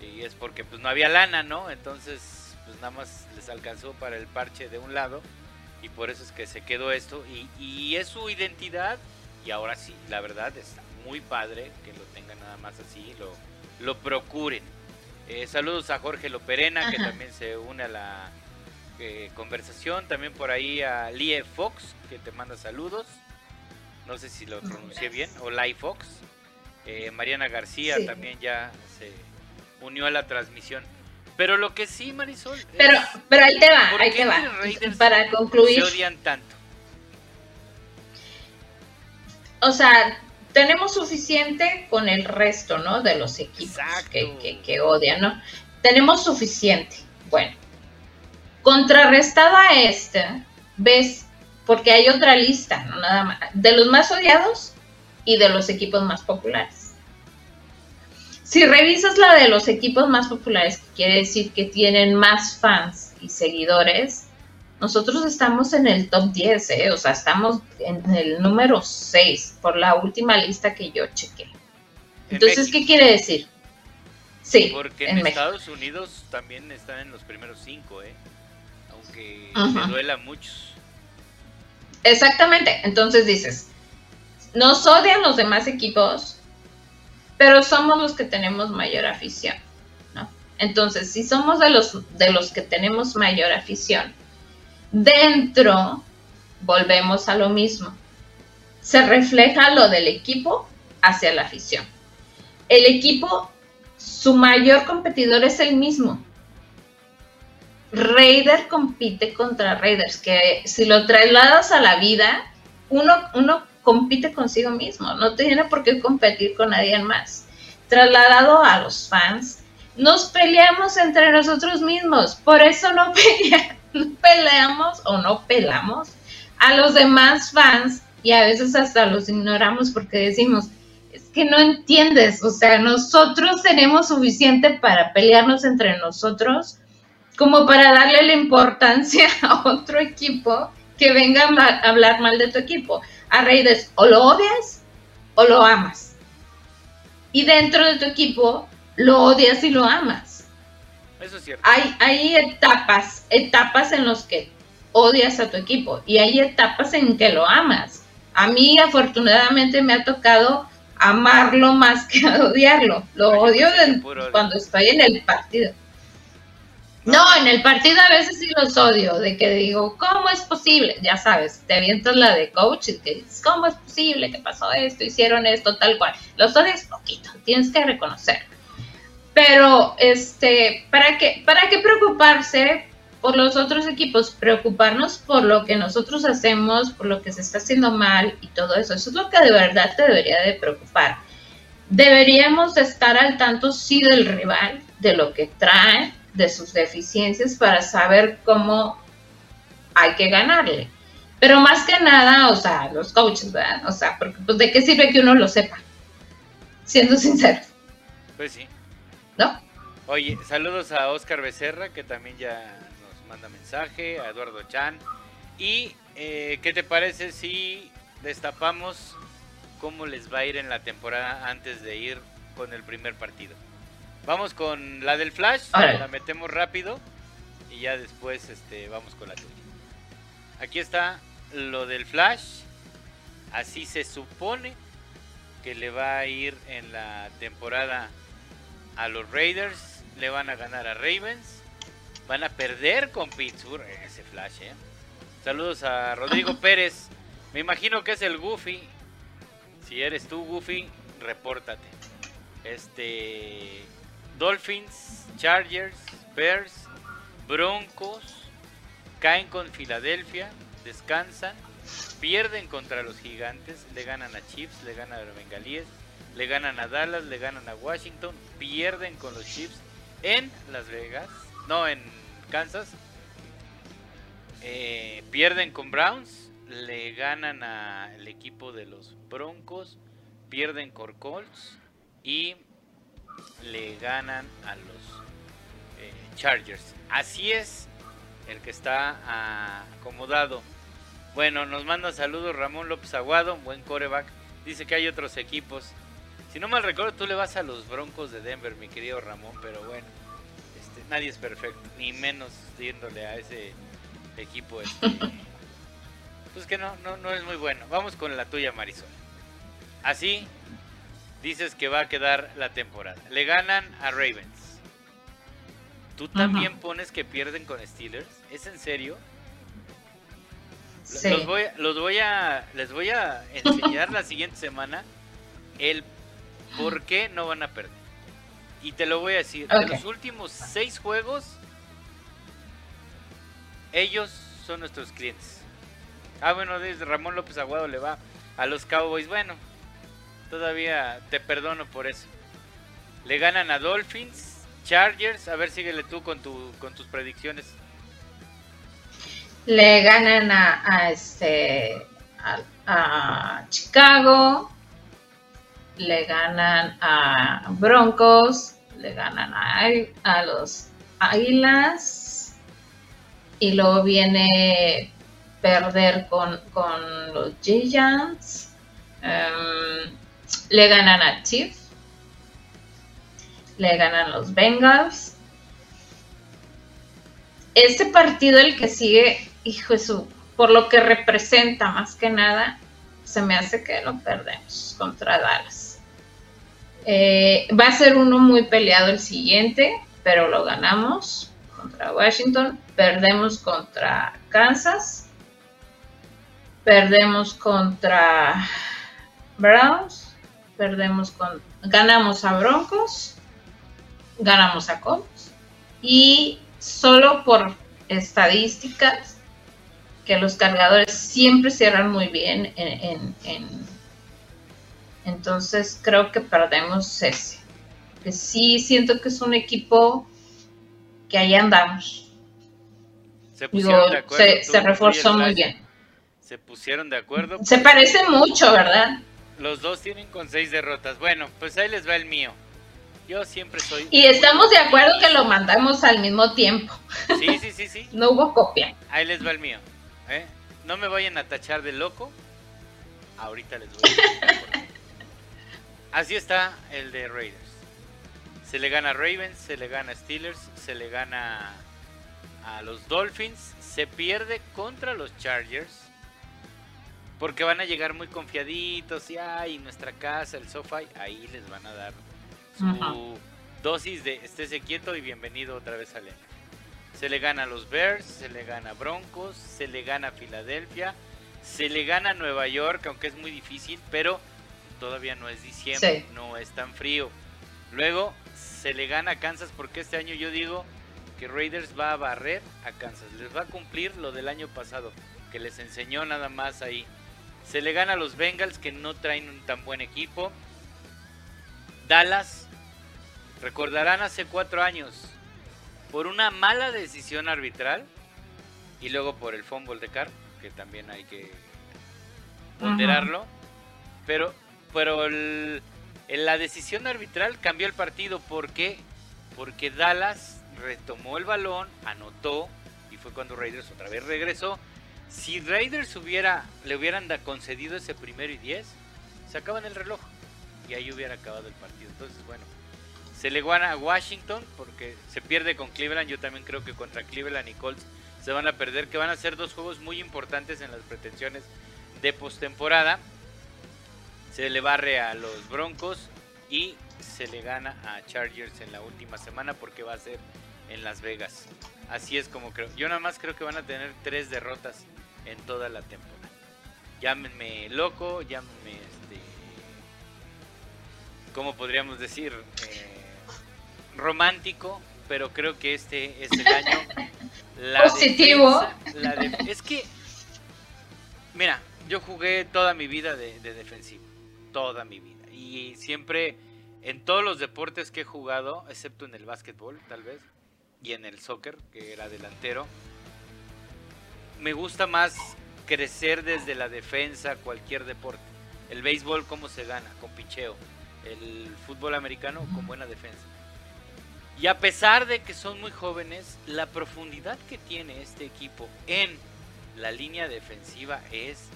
Y es porque pues no había lana, ¿no? Entonces, pues nada más les alcanzó para el parche de un lado y por eso es que se quedó esto. Y, es su identidad y ahora sí, la verdad está muy padre que lo tengan nada más así, lo, lo procuren. Eh, saludos a Jorge Loperena que también se une a la eh, conversación, también por ahí a Lie Fox que te manda saludos, no sé si lo pronuncié bien, o Lie Fox. Eh, Mariana García también ya se unió a la transmisión. Pero lo que sí, Marisol. Pero, pero ahí te va, ahí te va. Para concluir. Se odian tanto. O sea, tenemos suficiente con el resto, ¿no? De los equipos que, que, odian, ¿no? tenemos suficiente. Bueno, contrarrestado a este, ves, porque hay otra lista, no nada más, de los más odiados y de los equipos más populares. Si revisas la de los equipos más populares, que quiere decir que tienen más fans y seguidores, nosotros estamos en el top 10, ¿eh? o sea, estamos en el número 6 por la última lista que yo chequé. Entonces, ¿qué quiere decir? Sí, porque en, Estados Unidos también están en los primeros 5, ¿eh? aunque me duela a muchos. Exactamente, entonces dices, nos odian los demás equipos, pero somos los que tenemos mayor afición, ¿no? Entonces, si somos de los, de los que tenemos mayor afición, Dentro, volvemos a lo mismo. Se refleja lo del equipo hacia la afición. El equipo, su mayor competidor es el mismo. Raider compite contra Raiders, que si lo trasladas a la vida, uno, uno compite consigo mismo, no tiene por qué competir con nadie más. Trasladado a los fans, nos peleamos entre nosotros mismos, por eso <laughs> no peleamos o no pelamos a los demás fans y a veces hasta los ignoramos porque decimos, es que no entiendes, o sea, nosotros tenemos suficiente para pelearnos entre nosotros como para darle la importancia <laughs> a otro equipo que venga a hablar mal de tu equipo. A Raiders o lo odias o lo amas. Y dentro de tu equipo lo odias y lo amas. Eso es cierto. Hay, hay etapas, etapas en las que odias a tu equipo y hay etapas en que lo amas. A mí afortunadamente me ha tocado amarlo más <laughs> que odiarlo. Lo odio cuando estoy en el partido. No, en el partido a veces sí los odio, de que digo, ¿cómo es posible? Ya sabes, te avientas la de coach y te dices, ¿cómo es posible que pasó esto, hicieron esto, tal cual? Los odias poquito, tienes que reconocer. Pero, este, ¿para qué, ¿para qué preocuparse por los otros equipos? Preocuparnos por lo que nosotros hacemos, por lo que se está haciendo mal y todo eso. Eso es lo que de verdad te debería de preocupar. Deberíamos estar al tanto, sí, del rival, de lo que trae, de sus deficiencias, para saber cómo hay que ganarle. Pero más que nada, o sea, los coaches, ¿verdad? O sea, porque, pues, ¿de qué sirve que uno lo sepa? Siendo sincero. Pues sí. ¿no? Oye, saludos a Oscar Becerra, que también ya nos manda mensaje, a Eduardo Chan. ¿Y eh, qué te parece si destapamos cómo les va a ir en la temporada antes de ir con el primer partido? Vamos con la del Flash, la metemos rápido y ya después este, vamos con la tuya. Aquí está lo del Flash. Así se supone que le va a ir en la temporada a los Raiders, le van a ganar a Ravens, van a perder con Pittsburgh, ese flash, ¿eh? Saludos a Rodrigo Pérez, me imagino que es el Goofy, si eres tú Goofy, repórtate. Este, Dolphins, Chargers, Bears, Broncos, caen con Filadelfia, descansan, pierden contra los gigantes, le ganan a Chiefs, le ganan a los Bengalíes, le ganan a Dallas, le ganan a Washington, pierden con los Chiefs en Las Vegas, no en Kansas, eh, pierden con Browns, le ganan al equipo de los Broncos, pierden con Colts y le ganan a los eh, Chargers. Así es el que está acomodado. Bueno, nos manda saludos Ramón López Aguado, buen coreback. Dice que hay otros equipos si no mal recuerdo, tú le vas a los Broncos de Denver, mi querido Ramón, pero bueno, este, nadie es perfecto, ni menos yéndole a ese equipo. Este, pues que no, no, no es muy bueno. Vamos con la tuya, Marisol. Así dices que va a quedar la temporada. Le ganan a Ravens. ¿Tú también pones que pierden con Steelers? ¿Es en serio? Los, voy, los voy a, les voy a <laughs> enseñar la siguiente semana el ¿Por qué no van a perder? Y te lo voy a decir, de los últimos seis juegos, ellos son nuestros clientes. Ah, bueno, desde Ramón López Aguado le va a los Cowboys. Bueno, todavía te perdono por eso. Le ganan a Dolphins, Chargers, a ver, síguele tú con, tu, con tus predicciones. Le ganan a, a este a, Chicago, le ganan a Broncos, le ganan a, a los Águilas y luego viene perder con, con los Giants. em, le ganan a Chiefs. Le ganan los Bengals. Este partido, el que sigue, hijo su, por lo que representa más que nada, se me hace que lo perdemos contra Dallas. Eh, va a ser uno muy peleado el siguiente, pero lo ganamos contra Washington. Perdemos contra Kansas. Perdemos contra Browns. Perdemos con. Ganamos a Broncos. Ganamos a Colts. Y solo por estadísticas, que los cargadores siempre cierran muy bien en, en- en- entonces creo que perdemos ese. Que sí siento que es un equipo que ahí andamos. Se Digo, pusieron de acuerdo. se, se reforzó muy bien. Se pusieron de acuerdo. Se parece mucho, ¿verdad? Los dos tienen con seis derrotas. Bueno, pues ahí les va el mío. Yo siempre soy. Y estamos de acuerdo que lo mandamos al mismo tiempo. Sí, sí, sí, sí. <laughs> No hubo copia. Ahí les va el mío. ¿eh? No me vayan a tachar de loco. Ahorita les voy a. <laughs> Así está el de Raiders. Se le gana a Ravens, se le gana a Steelers, se le gana a los Dolphins, se pierde contra los Chargers. Porque van a llegar muy confiaditos y ay, nuestra casa, el sofá, ahí les van a dar su Ajá. dosis de estése quieto y bienvenido otra vez al NFL. Se le gana a los Bears, se le gana a Broncos, se le gana a Filadelfia, se le gana a Nueva York, aunque es muy difícil, pero todavía no es diciembre, Sí. no es tan frío. Luego se le gana a Kansas porque este año yo digo que Raiders va a barrer a Kansas, les va a cumplir lo del año pasado, que les enseñó nada más ahí. Se le gana a los Bengals que no traen un tan buen equipo. Dallas, recordarán hace cuatro años, por una mala decisión arbitral y luego por el fumble de Carr, que también hay que ponderarlo. Pero, pero el- la decisión arbitral cambió el partido. ¿Por qué? Porque Dallas retomó el balón, anotó y fue cuando Raiders otra vez regresó. Si Raiders hubiera, le hubieran concedido ese primero y 10, se acaban el reloj y ahí hubiera acabado el partido. Entonces, bueno, se le gana a Washington porque se pierde con Cleveland. Yo también creo que contra Cleveland y Colts se van a perder, que van a ser dos juegos muy importantes en las pretensiones de postemporada. Se le barre a los Broncos y se le gana a Chargers en la última semana porque va a ser en Las Vegas. Así es como creo. Yo nada más creo que van a tener tres derrotas en toda la temporada. Llámenme loco, llámenme este. ¿Cómo podríamos decir? Eh, romántico, pero creo que este es el año. La Positivo. defensa- la def- es que, mira, yo jugué toda mi vida de, de defensivo, toda mi vida. Y siempre, en todos los deportes que he jugado, excepto en el básquetbol, tal vez, y en el soccer, que era delantero, me gusta más crecer desde la defensa, cualquier deporte. El béisbol, cómo se gana, con picheo. El fútbol americano, con buena defensa. Y a pesar de que son muy jóvenes, la profundidad que tiene este equipo en la línea defensiva es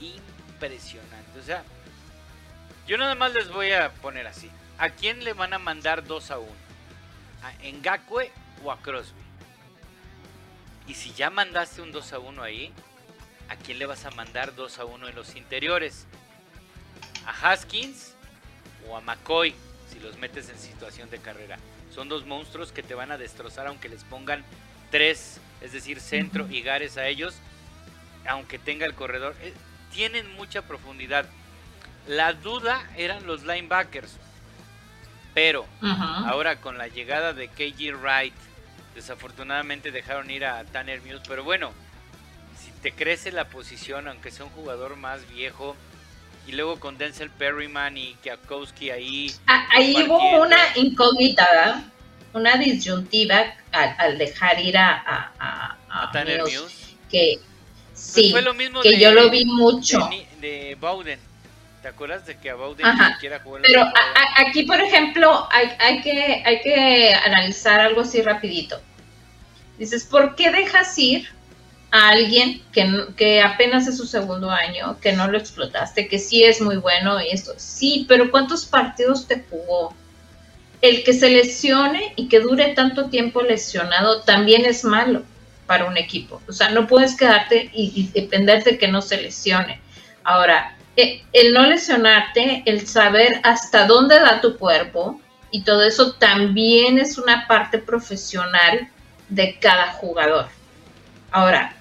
impresionante. O sea, yo nada más les voy a poner así. ¿A quién le van a mandar 2 a 1? ¿A Ngakwe o a Crosby? Y si ya mandaste un 2 a 1 ahí, ¿a quién le vas a mandar 2 a 1 en los interiores? ¿A Haskins o a McCoy? Si los metes en situación de carrera. Son dos monstruos que te van a destrozar aunque les pongan tres, es decir, centro y Gares a ellos, aunque tenga el corredor. Eh, tienen mucha profundidad. La duda eran los linebackers. Pero ahora con la llegada de KG Wright, desafortunadamente dejaron ir a Tanner Muse. Pero bueno, si te crece la posición, aunque sea un jugador más viejo, y luego con Denzel Perryman y Kiakowski ahí, Ah, Ahí hubo una incógnita, ¿verdad? una disyuntiva al, dejar ir a, a, a, que sí, fue lo mismo que yo lo vi mucho. De, Bowden. ¿Te acuerdas de que a Bowden quiera jugar Pero aquí, por ejemplo, hay, hay, que, hay que analizar algo así rapidito. Dices, ¿por qué dejas ir a alguien que, que apenas es su segundo año, que no lo explotaste, que sí es muy bueno y esto? Sí, pero ¿cuántos partidos te jugó? El que se lesione y que dure tanto tiempo lesionado también es malo para un equipo. O sea, no puedes quedarte y, depender de que no se lesione. Ahora, el no lesionarte, el saber hasta dónde da tu cuerpo y todo eso también es una parte profesional de cada jugador. Ahora,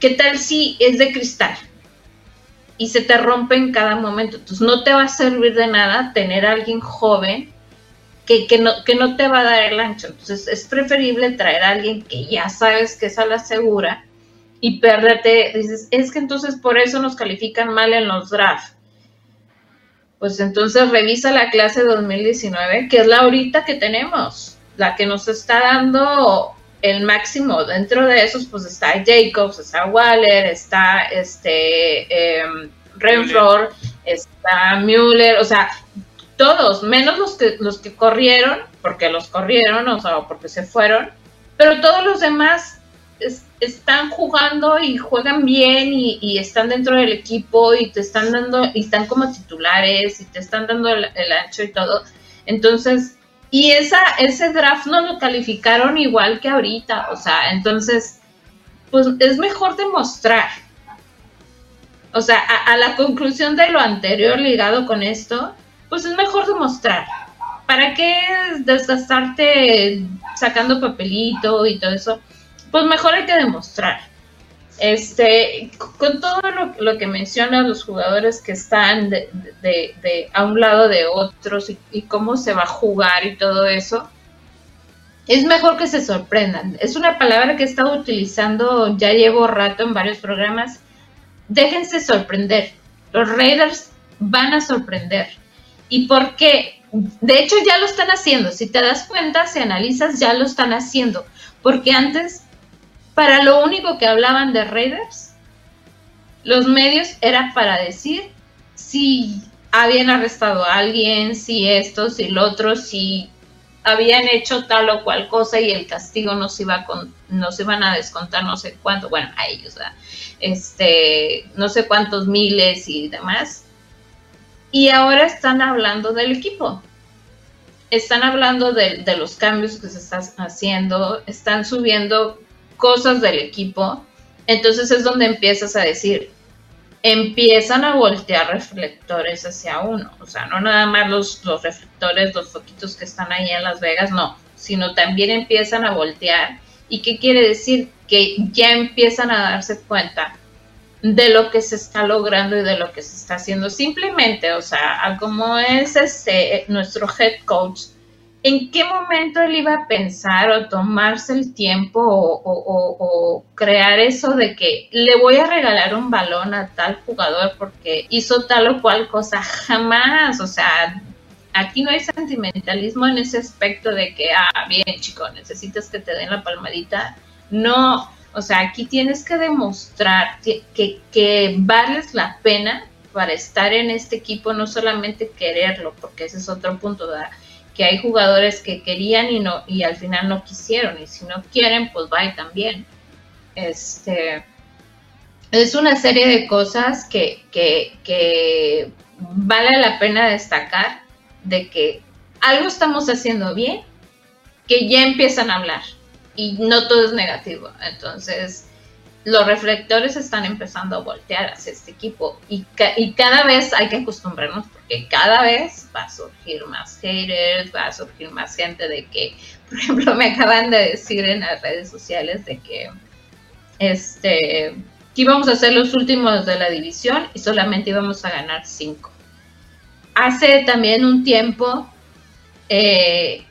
¿qué tal si es de cristal? Y se te rompe en cada momento. Entonces no te va a servir de nada tener alguien joven que, no, que no te va a dar el ancho. Entonces es preferible traer a alguien que ya sabes que es a la segura y perderte. Dices, es que entonces por eso nos califican mal en los drafts. Pues entonces revisa la clase 2019, que es la ahorita que tenemos, la que nos está dando el máximo. Dentro de esos, pues está Jacobs, está Waller, está este eh, está Müller, o sea, todos, menos los que, los que corrieron, porque los corrieron, o sea, porque se fueron, pero todos los demás están jugando y juegan bien y, están dentro del equipo y te están dando, y están como titulares y te están dando el, ancho y todo. Entonces, y esa, ese draft no lo calificaron igual que ahorita, o sea, entonces, pues es mejor demostrar. O sea, a, la conclusión de lo anterior ligado con esto, pues es mejor demostrar. ¿Para qué desgastarte sacando papelito y todo eso? Pues mejor hay que demostrar. Este, con todo lo, que mencionan los jugadores que están de, a un lado de otros y, cómo se va a jugar y todo eso, es mejor que se sorprendan. Es una palabra que he estado utilizando, ya llevo rato en varios programas. Déjense sorprender. Los Raiders van a sorprender. ¿Y por qué? De hecho, ya lo están haciendo. Si te das cuenta, si analizas, ya lo están haciendo. Porque antes para lo único que hablaban de Raiders, los medios era para decir si habían arrestado a alguien, si esto, si lo otro, si habían hecho tal o cual cosa y el castigo no se iba con, iban a descontar no sé cuánto, bueno, a ellos, este, no sé cuántos miles y demás. Y ahora están hablando del equipo. Están hablando de los cambios que se están haciendo, están subiendo cosas del equipo, entonces es donde empiezas a decir, empiezan a voltear reflectores hacia uno, o sea, no nada más los, los reflectores, los foquitos que están ahí en Las Vegas, no, sino también empiezan a voltear. ¿Y qué quiere decir? Que ya empiezan a darse cuenta de lo que se está logrando y de lo que se está haciendo. Simplemente, o sea, como es este nuestro head coach, ¿en qué momento él iba a pensar o tomarse el tiempo o, crear eso de que le voy a regalar un balón a tal jugador porque hizo tal o cual cosa? Jamás, o sea, aquí no hay sentimentalismo en ese aspecto de que, ah, bien chico, necesitas que te den la palmadita. No, o sea, aquí tienes que demostrar que, que, vales la pena para estar en este equipo, no solamente quererlo, porque ese es otro punto, ¿verdad? Que hay jugadores que querían y no y al final no quisieron y si no quieren pues va también. Este es una serie de cosas que, que, vale la pena destacar de que algo estamos haciendo bien que ya empiezan a hablar y no todo es negativo. Entonces los reflectores están empezando a voltear hacia este equipo y, y, cada vez hay que acostumbrarnos cada vez va a surgir más haters, va a surgir más gente de que, <laughs> por ejemplo, me acaban de decir en las redes sociales de que este íbamos a ser los últimos de la división y solamente íbamos a ganar cinco. Hace también un tiempo eh,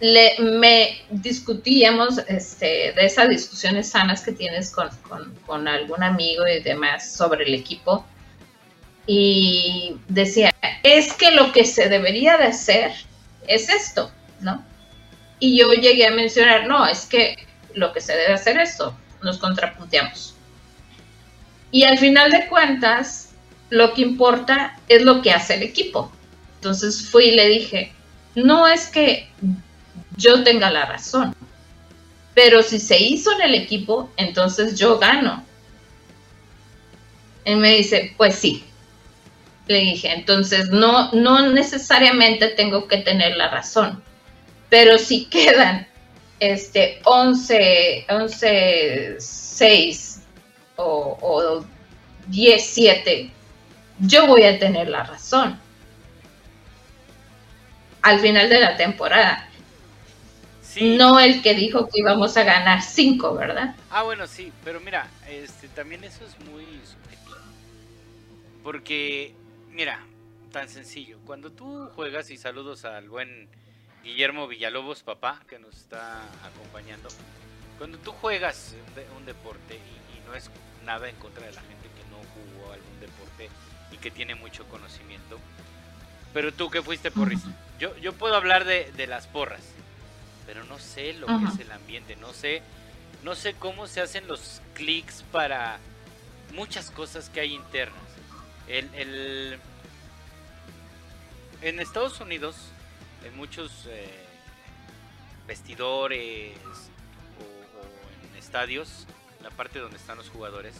le, me discutíamos este, de esas discusiones sanas que tienes con, con, algún amigo y demás sobre el equipo. Y decía, es que lo que se debería de hacer es esto, ¿no? Y yo llegué a mencionar, no, es que lo que se debe hacer es esto, nos contrapunteamos. Y al final de cuentas, lo que importa es lo que hace el equipo. Entonces fui y le dije, no es que yo tenga la razón, pero si se hizo en el equipo, entonces yo gano. Él me dice, pues sí. Le dije, entonces no, no necesariamente tengo que tener la razón, pero si <laughs> quedan este 11, 11, 6 o, o 10, 7, yo voy a tener la razón al final de la temporada. No el que dijo que íbamos a ganar 5, ¿verdad? Ah, bueno, sí, pero mira, este, también eso es muy subjetivo. Porque, mira, tan sencillo, cuando tú juegas y saludos al buen Guillermo Villalobos, papá, que nos está acompañando, cuando tú juegas un, deporte y, no es nada en contra de la gente que no jugó algún deporte y que tiene mucho conocimiento, pero tú que fuiste porrista, yo, yo puedo hablar de, de las porras pero no sé lo que es el ambiente, no sé, no sé cómo se hacen los clics para muchas cosas que hay internas. El, en Estados Unidos, en muchos eh, vestidores o, en estadios, la parte donde están los jugadores,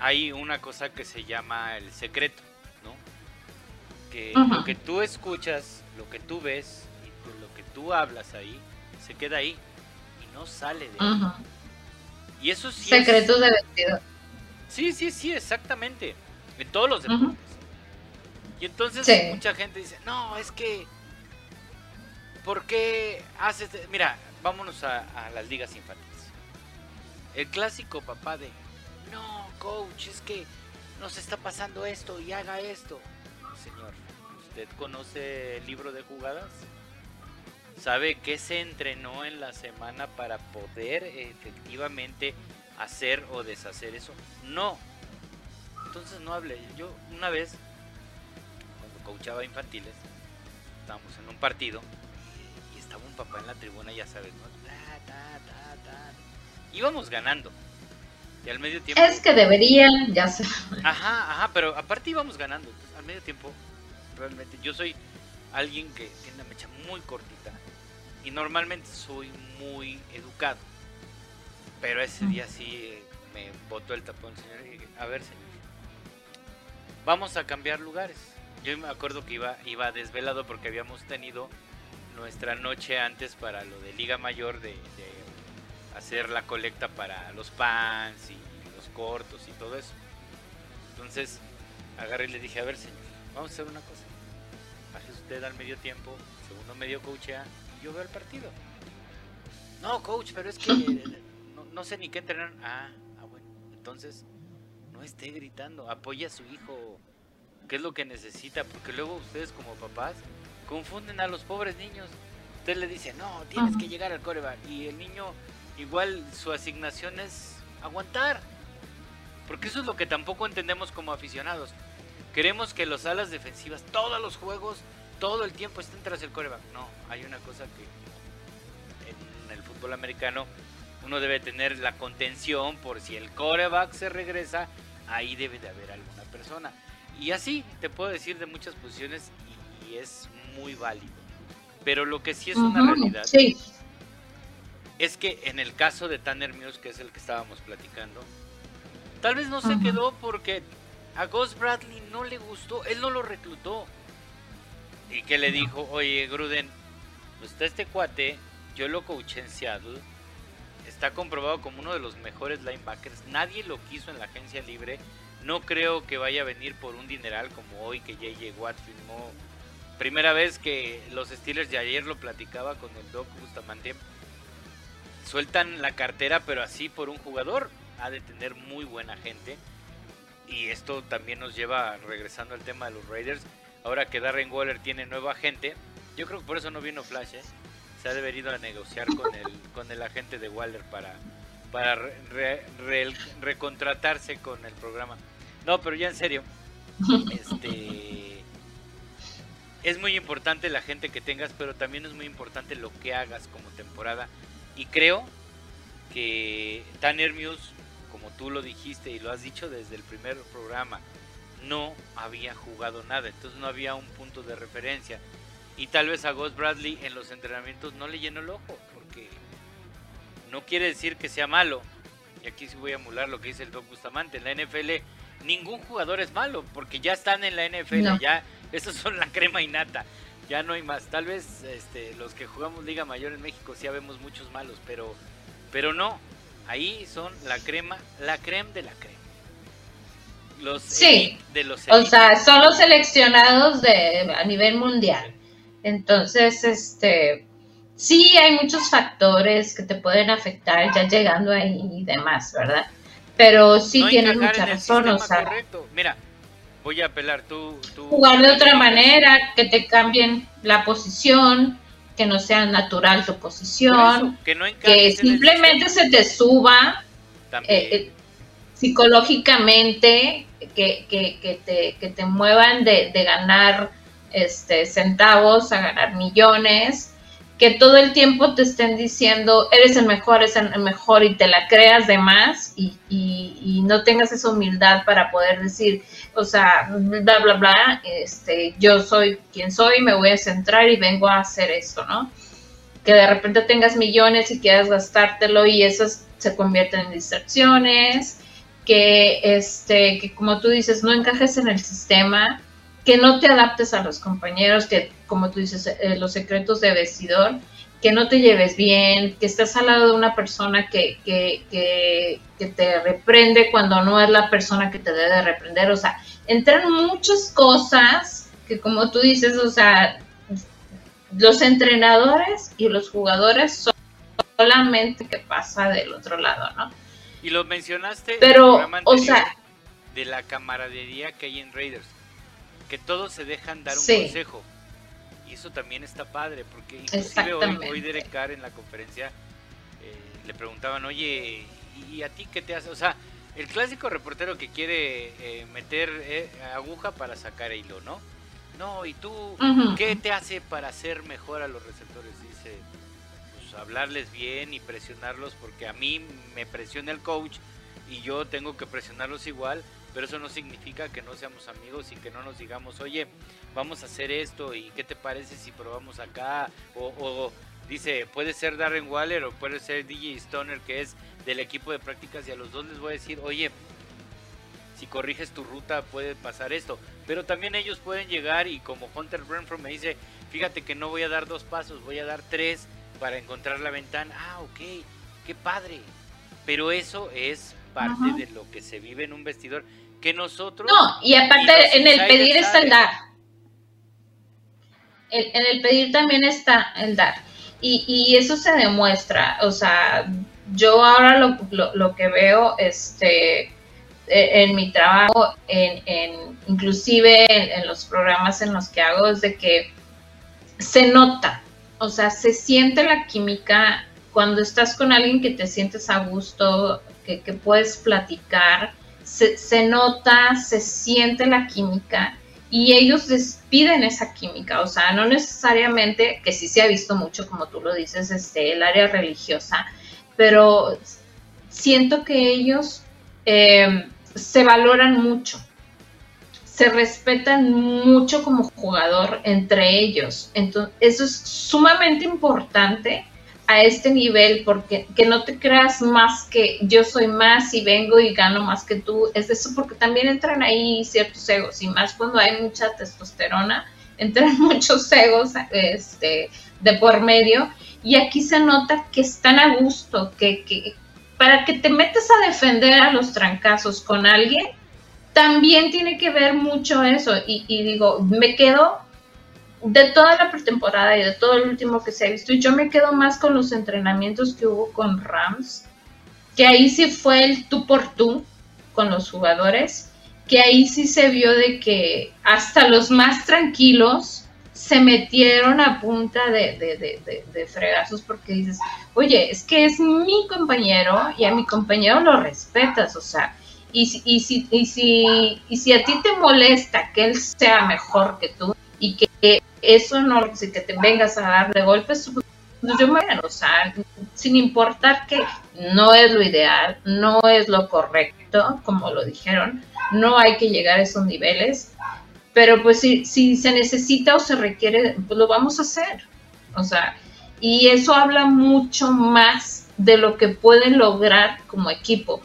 hay una cosa que se llama el secreto, ¿no? Que lo que tú escuchas, lo que tú ves, tú hablas ahí, se queda ahí y no sale de ahí. Y eso sí Secretos de vestido. Sí, sí, sí, exactamente. En todos los deportes. Y entonces mucha gente dice, no, es que... ¿Por qué haces...? Mira, vámonos a, a las ligas infantiles. El clásico papá de, no, coach, es que nos está pasando esto y haga esto. Señor, ¿usted conoce el libro de jugadas? sabe qué se entrenó en la semana para poder efectivamente hacer o deshacer eso. No. Entonces no hable. Yo una vez, cuando coachaba infantiles, estábamos en un partido y, estaba un papá en la tribuna, ya sabes, ¿no? Íbamos ganando. Y al medio tiempo... Es que deberían, ya sé. Ajá, ajá, pero aparte íbamos ganando. al medio tiempo, realmente, yo soy alguien que tiene una mecha muy cortita y normalmente soy muy educado. Pero ese día sí eh, me botó el tapón, señor. A ver, señor. Vamos a cambiar lugares. Yo me acuerdo que iba, iba desvelado porque habíamos tenido nuestra noche antes para lo de Liga Mayor de, hacer la colecta para los pants y los cortos y todo eso. Entonces agarré y le dije, a ver señor, vamos a hacer una cosa. Baje usted al medio tiempo, segundo medio coachea yo veo el partido. No, coach, pero es que <clears throat> no, sé ni qué entrenar. Ah, ah, bueno, entonces no esté gritando, apoya a su hijo. ¿Qué es lo que necesita? Porque luego ustedes como papás confunden a los pobres niños. Usted le dice, no, tienes que llegar al coreback. Y el niño, igual su asignación es aguantar. Porque eso es lo que tampoco entendemos como aficionados. Queremos que los alas defensivas, todos los juegos, todo el tiempo estén tras el coreback. No, hay una cosa que en el fútbol americano uno debe tener la contención por si el coreback se regresa, ahí debe de haber alguna persona. Y así te puedo decir de muchas posiciones y, es muy válido. Pero lo que sí es una realidad es que en el caso de Tanner Muse, que es el que estábamos platicando, tal vez no se quedó porque a Ghost Bradley no le gustó, él no lo reclutó. Y que le dijo, oye Gruden, pues está este cuate, yo lo coaché en Seattle, está comprobado como uno de los mejores linebackers, nadie lo quiso en la agencia libre, no creo que vaya a venir por un dineral como hoy que JJ Watt firmó. Primera vez que los Steelers de ayer lo platicaba con el Doc Bustamante. Sueltan la cartera, pero así por un jugador. Ha de tener muy buena gente. Y esto también nos lleva, regresando al tema de los Raiders, Ahora que Darren Waller tiene nueva agente, yo creo que por eso no vino Flash, ¿eh? Se ha debido a negociar con el, con el agente de Waller para, para recontratarse con el programa. No, pero ya en serio, <laughs> este es muy importante la gente que tengas, pero también es muy importante lo que hagas como temporada. Y creo que Tanner Muse, como tú lo dijiste y lo has dicho desde el primer programa, no había jugado nada, entonces no había un punto de referencia. Y tal vez a Ghost Bradley en los entrenamientos no le llenó el ojo, porque no quiere decir que sea malo. Y aquí sí voy a emular lo que dice el Doc Bustamante. En la NFL ningún jugador es malo, porque ya están en la NFL, ya esos son la crema innata. Ya no hay más. Tal vez este, los que jugamos Liga Mayor en México sí vemos muchos malos, pero, pero no. Ahí son la crema, la crema de la crema. Los sí, de los o sea, son los seleccionados de a nivel mundial. Entonces, este, sí hay muchos factores que te pueden afectar ya llegando ahí y demás, ¿verdad? Pero sí tienes mucha razón, o sea. Correcto. Mira, voy a apelar tú, Jugar de otra manera, que te cambien la posición, que no sea natural tu posición, que, simplemente se te suba eh, eh, psicológicamente, que, que, te, que te muevan de, de ganar este, centavos a ganar millones, que todo el tiempo te estén diciendo, eres el mejor, eres el mejor y te la creas de más y, y, no tengas esa humildad para poder decir, o sea, bla, bla, bla, este, yo soy quien soy, me voy a centrar y vengo a hacer esto, ¿no? Que de repente tengas millones y quieras gastártelo y esas se convierten en distracciones, que, este, que como tú dices, no encajes en el sistema, que no te adaptes a los compañeros, que como tú dices, eh, los secretos de vestidor, que no te lleves bien, que estás al lado de una persona que, que, que, que, te reprende cuando no es la persona que te debe reprender. O sea, entran muchas cosas que como tú dices, o sea, los entrenadores y los jugadores son solamente que pasa del otro lado, ¿no? Y lo mencionaste Pero, o sea, de la camaradería que hay en Raiders que todos se dejan dar un consejo. Y eso también está padre, porque inclusive hoy, hoy Derek Carr en la conferencia eh, le preguntaban, oye, ¿y a ti qué te hace? O sea, el clásico reportero que quiere eh, meter eh, aguja para sacar hilo, ¿no? No, ¿y tú qué te hace para ser mejor a los receptores? Dice, pues hablarles bien y presionarlos porque a mí me presiona el coach y yo tengo que presionarlos igual pero eso no significa que no seamos amigos y que no nos digamos, oye, vamos a hacer esto y qué te parece si probamos acá, o, dice, puede ser Darren Waller o puede ser DJ Stoner que es del equipo de prácticas y a los dos les voy a decir, oye, si corriges tu ruta puede pasar esto, pero también ellos pueden llegar y como Hunter Renfro me dice, fíjate que no voy a dar dos pasos, voy a dar tres para encontrar la ventana, ah, ok, qué padre, pero eso es parte de lo que se vive en un vestidor que nosotros... No, y aparte en el pedir está el dar. En, el pedir también está el dar. Y, y, eso se demuestra, o sea, yo ahora lo, lo, que veo, este, e, en, mi trabajo, en, en inclusive en, los programas en los que hago, es de que se nota, o sea, se siente la química cuando estás con alguien que te sientes a gusto, que, que puedes platicar, se, nota, se siente la química y ellos despiden esa química, o sea, no necesariamente, que sí se ha visto mucho, como tú lo dices, este, el área religiosa, pero siento que ellos eh, se valoran mucho, se respetan mucho como jugador entre ellos, entonces eso es sumamente importante a este nivel, porque que no te creas más que yo soy más y vengo y gano más que tú, es eso porque también entran ahí ciertos egos, y más cuando hay mucha testosterona, <laughs> entran muchos egos este, de por medio, y aquí se nota que están a gusto, que, que para que te metas a defender a los trancazos con alguien, también tiene que ver mucho eso, y, y digo, me quedo de toda la pretemporada y de todo el último que se ha visto, yo me quedo más con los entrenamientos que hubo con Rams, que ahí sí fue el tú por tú con los jugadores, que ahí sí se vio de que hasta los más tranquilos se metieron a punta de, de, de, fregazos porque dices, oye, es que es mi compañero y a mi compañero lo respetas, o sea, y, y, si, y, si, y si a ti te molesta que él sea mejor que tú, y que eso no, si que te vengas a dar de golpes, pues yo me voy a usar, sin importar que no es lo ideal, no es lo correcto, como lo dijeron, no hay que llegar a esos niveles, pero pues si, si se necesita o se requiere, pues lo vamos a hacer. O sea, y eso habla mucho más de lo que pueden lograr como equipo.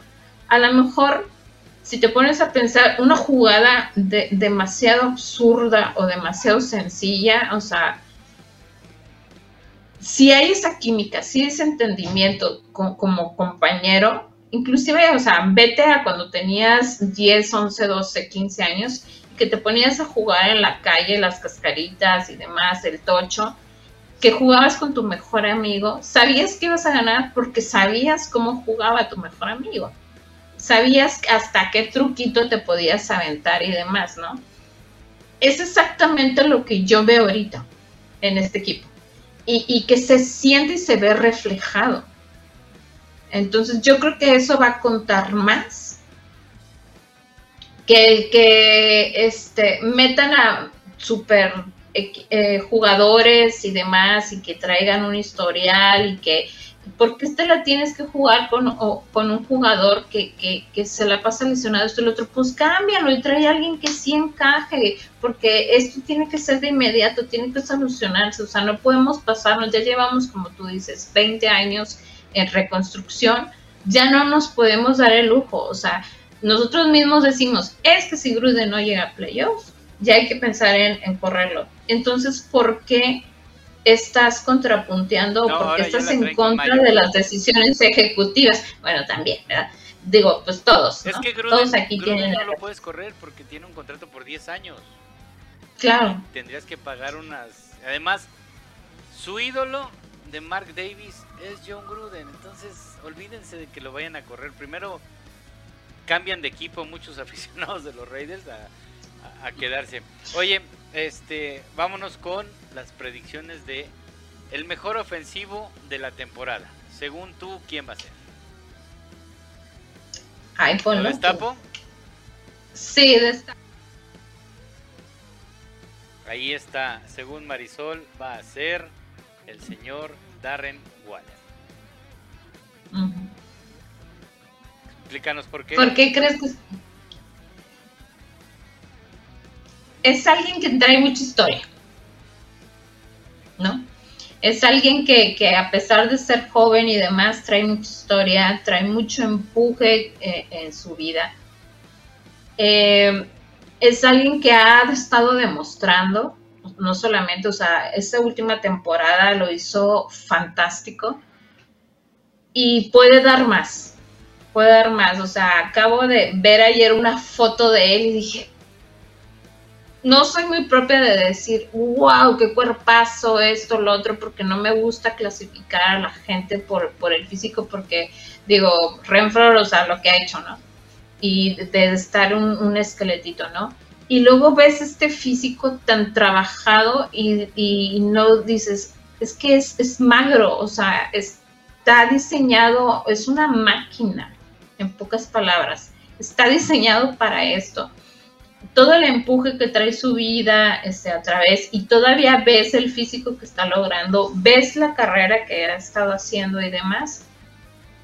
A lo mejor, si te pones a pensar una jugada de, demasiado absurda o demasiado sencilla, o sea, si hay esa química, si ese entendimiento como compañero, inclusive, o sea, vete a cuando tenías 10, 11, 12, 15 años, que te ponías a jugar en la calle, las cascaritas y demás, el tocho, que jugabas con tu mejor amigo, sabías que ibas a ganar porque sabías cómo jugaba tu mejor amigo. Sabías hasta qué truquito te podías aventar y demás, ¿no? Es exactamente lo que yo veo ahorita en este equipo. Y, que se siente y se ve reflejado. Entonces yo creo que eso va a contar más que el que este, metan a super eh, jugadores y demás y que traigan un historial y que ¿por qué la tienes que jugar con, con un jugador que, que, se la pasa lesionado esto y lo otro? Pues cámbialo y trae a alguien que sí encaje, porque esto tiene que ser de inmediato, tiene que solucionarse, o sea, no podemos pasarnos, ya llevamos, como tú dices, 20 años en reconstrucción, ya no nos podemos dar el lujo, o sea, nosotros mismos decimos, es que si Gruden no llega a playoffs, ya hay que pensar en, correrlo. Entonces, ¿por qué estás contrapunteando o por qué estás en contra de las decisiones ejecutivas? Bueno, también, ¿verdad? Digo, pues todos. Es que todos aquí tienen. No lo puedes correr porque tiene un contrato por 10 años. Claro. Tendrías que pagar unas. Además, su ídolo de Mark Davis es John Gruden. Entonces, olvídense de que lo vayan a correr. Primero, cambian de equipo muchos <laughs> aficionados de los Raiders a a, quedarse. Oye, este, vámonos con las predicciones de el mejor ofensivo de la temporada. Según tú, ¿quién va a ser? Ay, ponlo. ¿Lo destapo? Sí, destapo. Ahí está, según Marisol, va a ser el señor Darren Waller. Explícanos por qué. ¿Por qué crees que.? es alguien que trae mucha historia, ¿no? Es alguien que, a pesar de ser joven y demás, trae mucha historia, trae mucho empuje eh, en su vida. Eh, es alguien que ha estado demostrando, no solamente, o sea, esta última temporada lo hizo fantástico y puede dar más, puede dar más. O sea, acabo de ver ayer una foto de él y dije, no soy muy propia de decir, wow, qué cuerpazo, esto, lo otro, porque no me gusta clasificar a la gente por, por el físico, porque digo, Renfro, o sea, lo que ha hecho, ¿no? Y de, estar un, esqueletito, ¿no? Y luego ves este físico tan trabajado y, no dices, es que es, es magro, o sea, está diseñado, es una máquina, en pocas palabras, está diseñado para esto todo el empuje que trae su vida este, a través y todavía ves el físico que está logrando, ves la carrera que ha estado haciendo y demás,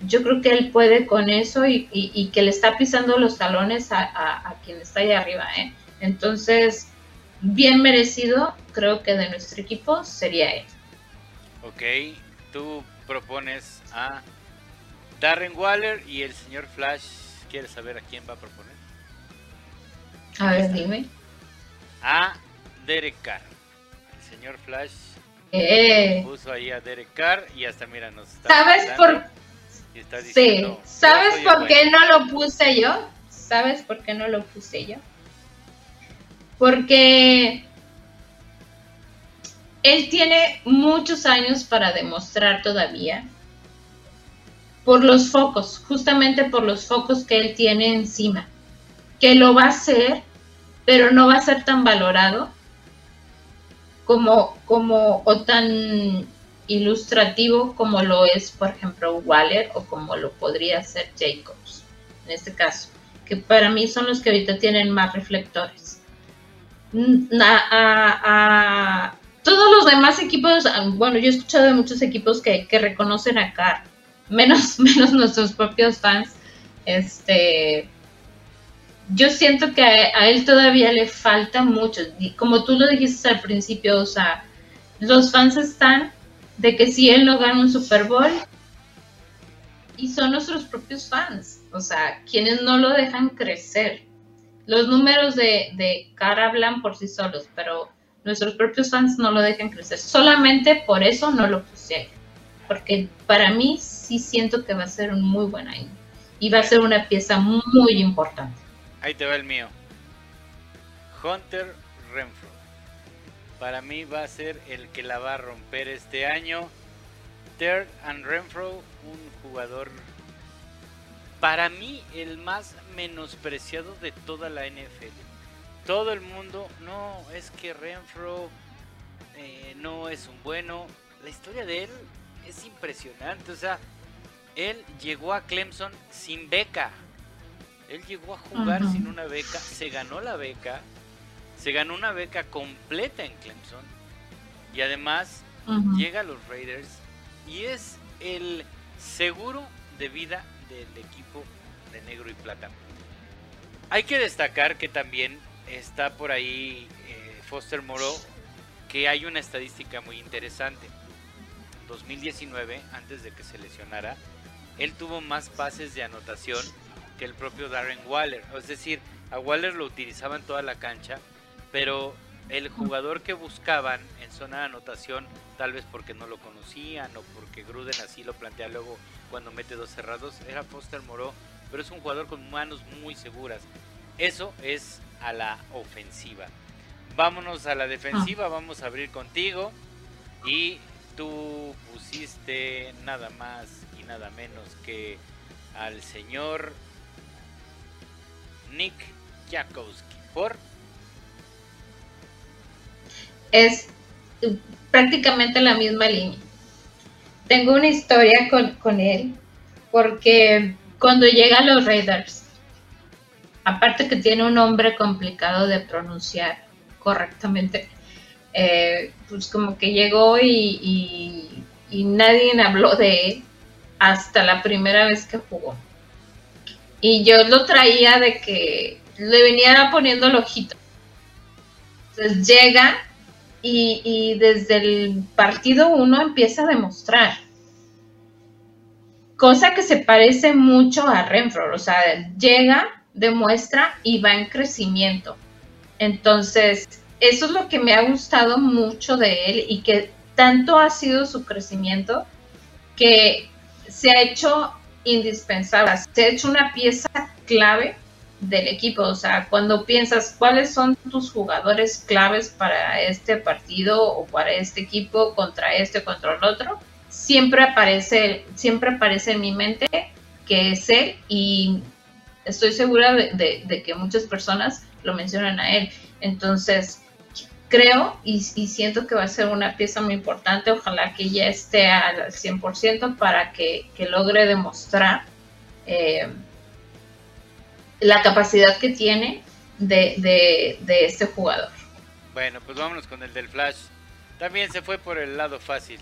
yo creo que él puede con eso y, que le está pisando los talones a, quien está ahí arriba. ¿eh? Entonces, bien merecido, creo que de nuestro equipo sería él. Ok, tú propones a Darren Waller y el señor Flash. ¿Quieres saber a quién va a proponer? A ver, dime. A Derek Carr. El señor Flash eh. puso ahí a Derek Carr y hasta mira, nos está ¿Sabes por Sí, ¿sabes por qué no lo puse yo? ¿Sabes por qué no lo puse yo? Porque él tiene muchos años para demostrar todavía por los focos, justamente por los focos que él tiene encima que lo va a hacer, pero no va a ser tan valorado como, como o tan ilustrativo como lo es, por ejemplo, Waller o como lo podría ser Jacobs, en este caso, que para mí son los que ahorita tienen más reflectores. a, a- a todos los demás equipos, ah, bueno, yo he escuchado de muchos equipos que, que reconocen a Carr, menos, <laughs> menos nuestros propios fans. Este, yo siento que a, él todavía le falta mucho. Como tú lo dijiste al principio, o sea, los fans están de que si él no gana un Super Bowl, y son nuestros propios fans, o sea, quienes no lo dejan crecer. Los números de, de Carr hablan por sí solos, pero nuestros propios fans no lo dejan crecer. Solamente por eso no lo puse. Porque para mí sí siento que va a ser un muy buen año. Y va a ser una pieza muy importante. Ahí te va el mío. Hunter Renfro. Para mí va a ser el que la va a romper este año. Third and Renfro, un jugador para mí el más menospreciado de toda la NFL. Todo el mundo, no, es que Renfro eh, no es un bueno. La historia de él es impresionante. O sea, él llegó a Clemson sin beca. Él llegó a jugar sin una beca, se ganó la beca, se ganó una beca completa en Clemson y además llega a los Raiders y es el seguro de vida del equipo de negro y plata. Hay que destacar que también está por ahí eh, Foster Moreau, que hay una estadística muy interesante. 2019, antes de que se lesionara, él tuvo más pases de anotación que el propio Darren Waller. Es decir, a Waller lo utilizaba en toda la cancha, pero el jugador que buscaban en zona de anotación, tal vez porque no lo conocían o porque Gruden así lo plantea luego cuando mete dos cerrados, era Foster Moreau, pero es un jugador con manos muy seguras. Eso es a la ofensiva. Vámonos a la defensiva, vamos a abrir contigo. Y tú pusiste nada más y nada menos que al señor Nick Jakowski. ¿Por? es prácticamente la misma línea. Tengo una historia con, con él, porque cuando llega a los Raiders, aparte que tiene un nombre complicado de pronunciar correctamente, eh, pues como que llegó y- y nadie habló de él hasta la primera vez que jugó. Y yo lo traía de que le venía poniendo el ojito. Entonces llega y, y desde el partido uno empieza a demostrar. Cosa que se parece mucho a Renfro, o sea, llega, demuestra y va en crecimiento. Entonces, eso es lo que me ha gustado mucho de él y que tanto ha sido su crecimiento que se ha hecho indispensable, se ha hecho una pieza clave del equipo. O sea, cuando piensas cuáles son tus jugadores claves para este partido o para este equipo contra este contra el otro, siempre aparece, siempre aparece en mi mente que es él y estoy segura de- de que muchas personas lo mencionan a él. Entonces, creo y, y siento que va a ser una pieza muy importante. Ojalá que ya esté al 100% para que, que logre demostrar eh, la capacidad que tiene de, de- de este jugador. Bueno, pues vámonos con el del Flash. También se fue por el lado fácil.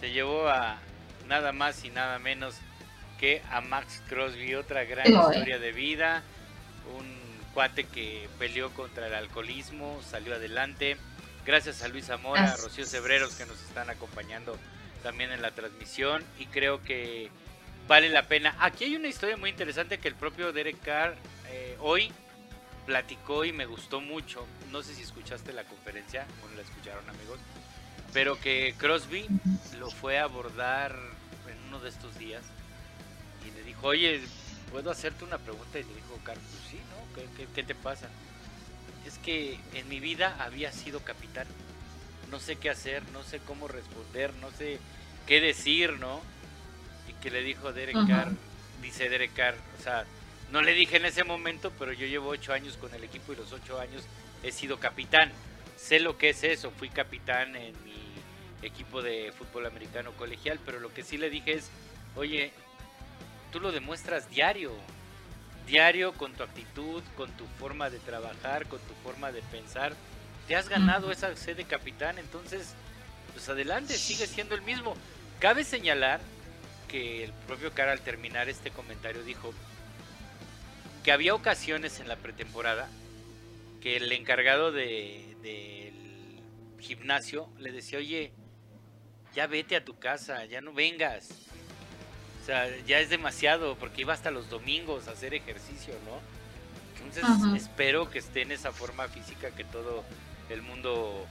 Se llevó a nada más y nada menos que a Max Crosby, otra gran No, eh. historia de vida. Un cuate que peleó contra el alcoholismo, salió adelante. Gracias a Luis Zamora, a Rocío. Cebreros que nos están acompañando también en la transmisión. Y creo que vale la pena. Aquí hay una historia muy interesante que el propio Derek Carr eh, hoy platicó y me gustó mucho. No sé si escuchaste la conferencia, bueno, la escucharon amigos, pero que Crosby lo fue a abordar en uno de estos días y le dijo, oye, ¿puedo hacerte una pregunta? Y le dijo, Carl, pues sí. ¿Qué, qué, qué te pasa? Es que en mi vida había sido capitán. No sé qué hacer, no sé cómo responder, no sé qué decir, ¿no? Y que le dijo Derek Ujú. Carr, dice Derek Carr, o sea, no le dije en ese momento, pero yo llevo ocho años con el equipo y los ocho años he sido capitán. Sé lo que es eso, fui capitán en mi equipo de fútbol americano colegial, pero lo que sí le dije es, oye, tú lo demuestras diario, diario con tu actitud, con tu forma de trabajar, con tu forma de pensar, te has ganado esa sede de capitán, entonces, pues adelante, sigue siendo el mismo. Cabe señalar que el propio cara al terminar este comentario dijo que había ocasiones en la pretemporada que el encargado de, del gimnasio le decía, oye, ya vete a tu casa, ya no vengas. O sea, ya es demasiado, porque iba hasta los domingos a hacer ejercicio, ¿no? Entonces espero que esté en esa forma física que todo el mundo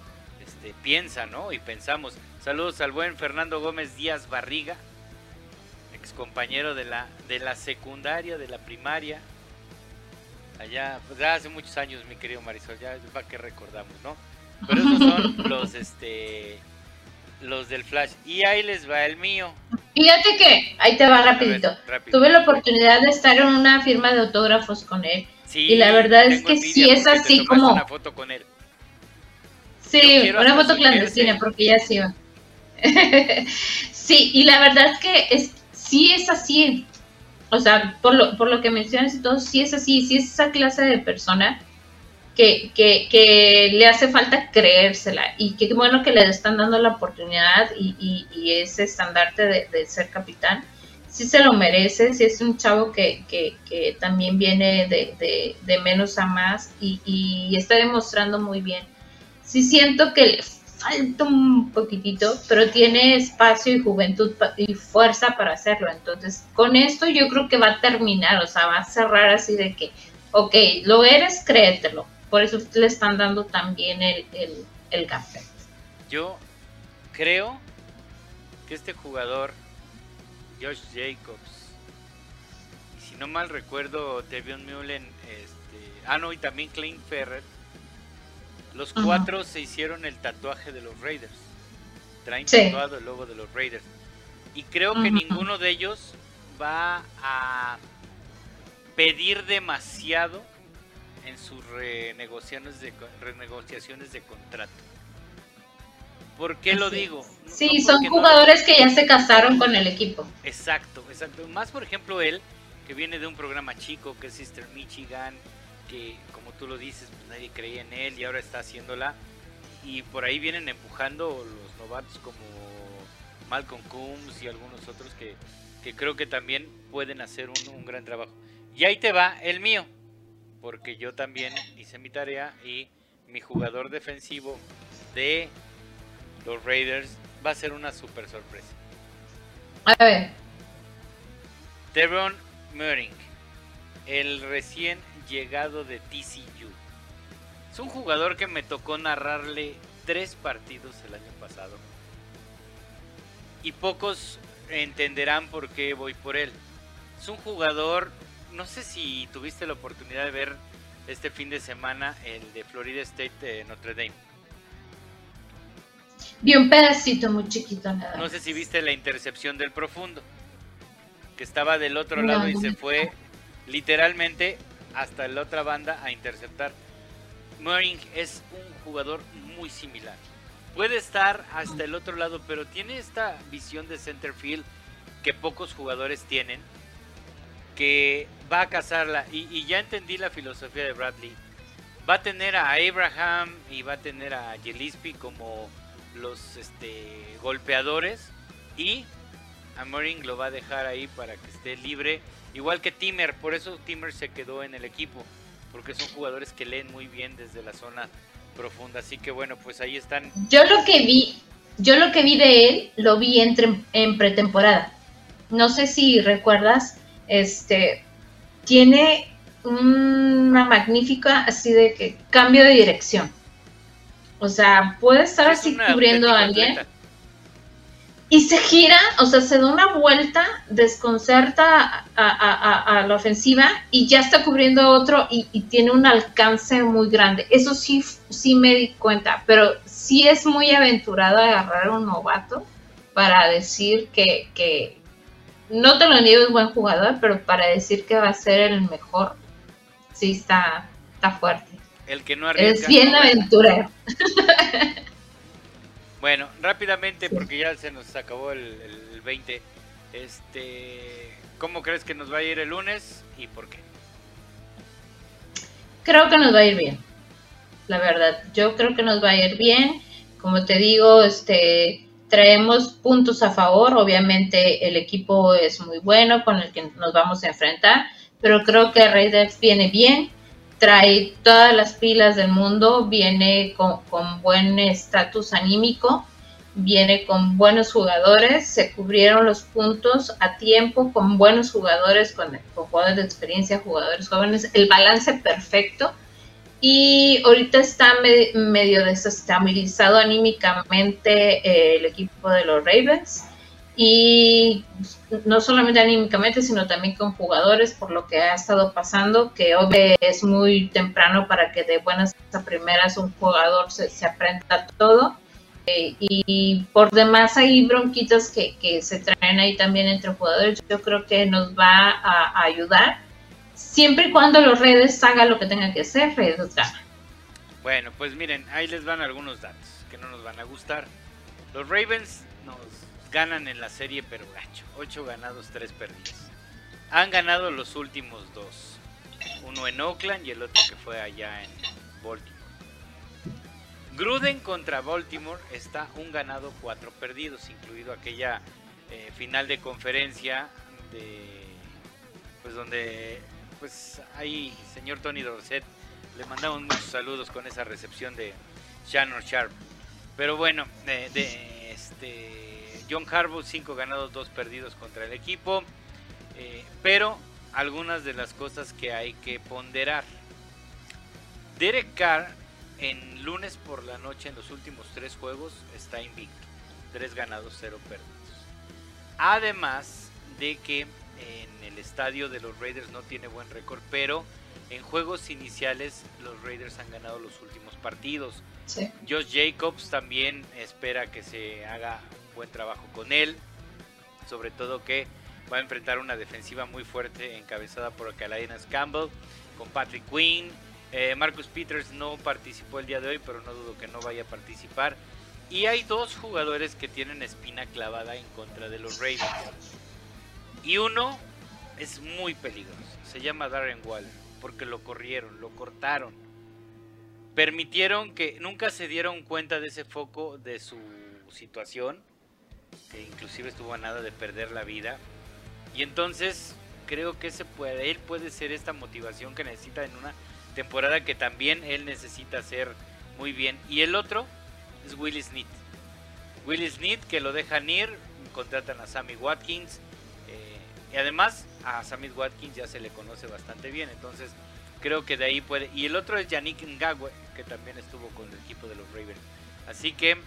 este, piensa, ¿no? Y pensamos. Saludos al buen Fernando Gómez Díaz Barriga, ex compañero de la, de la secundaria, de la primaria. Allá, pues ya hace muchos años, mi querido Marisol, ya para que recordamos, ¿no? Pero esos son <laughs> los, este, los del Flash. Y ahí les va el mío. Fíjate que, ahí te va rapidito. Tuve la oportunidad de estar en una firma de autógrafos con él. y la verdad es que sí es así como... Una foto con él. Sí, una foto clandestina porque ya se iba. <laughs> sí, y la verdad es que es, sí es así. O sea, por lo, por lo que mencionas y todo, sí es así, sí es esa clase de persona que, le hace falta creérsela y qué bueno que le están dando la oportunidad y, ese estandarte de, ser capitán. Sí se lo merece, sí es un chavo que, también viene de, menos a más y, y está demostrando muy bien sí siento que le falta un poquitito, pero tiene espacio y juventud y fuerza para hacerlo. Entonces, con esto yo creo que va a terminar, o sea, va a cerrar así de que, ok, lo eres, créetelo. Por eso le están dando también el, el, café. Yo creo que este jugador, Josh Jacobs, y si no mal recuerdo, Devion Mullen, este, ah, no, y también Klein Ferrer, los cuatro se hicieron el tatuaje de los Raiders. Traen tatuado el logo de los Raiders. Y creo que ninguno de ellos va a pedir demasiado en sus renegociaciones de, renegociaciones de contrato. ¿Por qué lo digo? Sí, son jugadores que ya se casaron con el equipo. Exacto, exacto. Más por ejemplo él, que viene de un programa chico, que es Sister Michigan, que como tú lo dices, pues nadie creía en él y ahora está haciéndola. Y por ahí vienen empujando los novatos como Malcolm Coombs y algunos otros que, creo que también pueden hacer un, gran trabajo. Y ahí te va el mío, porque yo también hice mi tarea y mi jugador defensivo de los Raiders va a ser una super sorpresa. A ver. Devon Muring, el recién llegado de TCU. Es un jugador que me tocó narrarle tres partidos el año pasado. Y pocos entenderán por qué voy por él. Es un jugador, no sé si tuviste la oportunidad de ver este fin de semana el de Florida State de Notre Dame. Vi un pedacito muy chiquito nada. No sé si viste la intercepción del profundo, que estaba del otro lado y se fue literalmente hasta la otra banda a interceptar. Moring es un jugador muy similar. Puede estar hasta el otro lado, pero tiene esta visión de center field que pocos jugadores tienen, que va a cazarla. Y, ya entendí la filosofía de Bradley. Va a tener a Abraham y va a tener a Gillespie como los este, golpeadores. Y a Moring lo va a dejar ahí para que esté libre Igual que Timmer, por eso Timmer se quedó en el equipo, porque son jugadores que leen muy bien desde la zona profunda. Así que bueno, pues ahí están. Yo lo que vi, yo lo que vi de él, lo vi entre, en pretemporada. No sé si recuerdas, este, tiene una magnífica así de que cambio de dirección. O sea, puede estar así cubriendo a alguien y se gira, o sea, se da una vuelta, desconcerta a, la ofensiva y ya está cubriendo a otro y, tiene un alcance muy grande. Eso sí, sí me di cuenta, pero sí es muy aventurado agarrar a un novato para decir que, que no te lo niego, es buen jugador, pero para decir que va a ser el mejor, sí está, está fuerte. El que no Es bien aventurero. <laughs> Bueno, rápidamente, porque ya se nos acabó el, 20. Este, ¿Cómo crees que nos va a ir el lunes y por qué? creo que nos va a ir bien. La verdad, yo creo que nos va a ir bien. Como te digo, este traemos puntos a favor. Obviamente el equipo es muy bueno con el que nos vamos a enfrentar, pero creo que Raiders viene bien, trae todas las pilas del mundo, viene con, con buen estatus anímico viene con buenos jugadores, se cubrieron los puntos a tiempo con buenos jugadores, con, jugadores de experiencia, jugadores jóvenes, el balance perfecto. Y ahorita está medio desestabilizado anímicamente eh, el equipo de los Ravens. Y no solamente anímicamente, sino también con jugadores, por lo que ha estado pasando, que es muy temprano para que de buenas a primeras un jugador se, se aprenda todo y por demás hay bronquitas que, que, se traen ahí también entre jugadores. Yo creo que nos va a, ayudar siempre y cuando los redes hagan lo que tengan que hacer, redes gana. Bueno, pues miren, ahí les van algunos datos que no nos van a gustar. Los Ravens nos ganan en la serie, pero gacho. 8 ganados, 3 perdidos. Han ganado los últimos dos. Uno en Oakland y el otro que fue allá en Baltimore. Gruden contra Baltimore está un ganado, cuatro perdidos, incluido aquella eh, final de conferencia de pues donde pues ahí señor Tony Dorset le mandamos muchos saludos con esa recepción de Shannon Sharp. Pero bueno, de, este John Harbaugh cinco ganados, dos perdidos contra el equipo. Eh, pero algunas de las cosas que hay que ponderar. Derek Carr en lunes por la noche en los últimos tres juegos está invicto. Tres ganados, cero perdidos. Además de que en el estadio de los Raiders no tiene buen récord, pero en juegos iniciales los Raiders han ganado los últimos partidos. Josh Jacobs también espera que se haga buen trabajo con él, sobre todo que va a enfrentar una defensiva muy fuerte encabezada por Calainas Campbell, con Patrick Quinn, eh, Marcus Peters no participó el día de hoy, pero no dudo que no vaya a participar. Y hay dos jugadores que tienen espina clavada en contra de los Ravens. Y uno es muy peligroso. Se llama Darren Waller. Porque lo corrieron, lo cortaron. Permitieron que nunca se dieron cuenta de ese foco de su situación. Que inclusive estuvo a nada de perder la vida. Y entonces creo que ese puede, él puede ser esta motivación que necesita en una temporada que también él necesita hacer muy bien. Y el otro es Willie Snead. Willie Snead que lo dejan ir, contratan a Sammy Watkins. Y además a Sammy Watkins ya se le conoce bastante bien. Entonces creo que de ahí puede. Y el otro es Yannick Ngagwe, que también estuvo con el equipo de los Ravens. Así que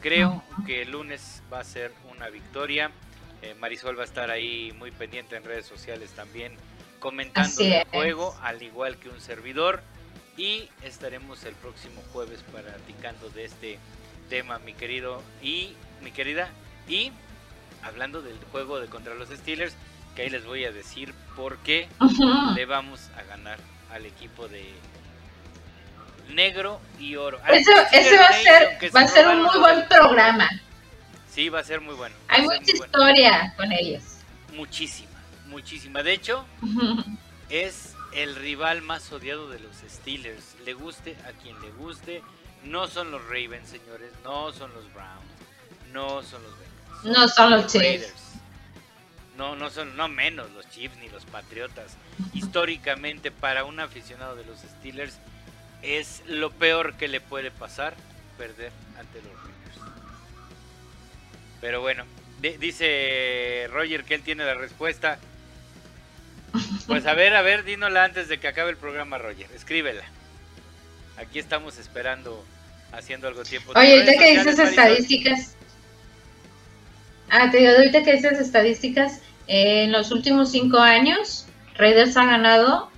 creo que el lunes va a ser una victoria. Eh, Marisol va a estar ahí muy pendiente en redes sociales también comentando el juego, al igual que un servidor. Y estaremos el próximo jueves platicando de este tema, mi querido y mi querida. Y hablando del juego de contra los Steelers, que ahí les voy a decir por qué le vamos a ganar al equipo de negro y oro. Eso, va a ser, va a ser un muy buen programa. Sí, va a ser muy bueno. Hay mucha historia con ellos. Muchísima muchísima. De hecho, es el rival más odiado de los Steelers. Le guste a quien le guste. No son los Ravens, señores. No son los Browns. No son los Bengals. No son los, Chiefs. No, no son, no menos los Chiefs ni los Patriotas. Históricamente, para un aficionado de los Steelers, es lo peor que le puede pasar perder ante los Ravens. Pero bueno, dice Roger que él tiene la respuesta. Pues a ver, a ver, dínola antes de que acabe el programa, Roger. Escríbela. Aquí estamos esperando, haciendo algo tiempo. Oye, ahorita que dices estadísticas. Ah, te digo, ahorita que dices estadísticas, en los últimos cinco años, Raiders ha ganado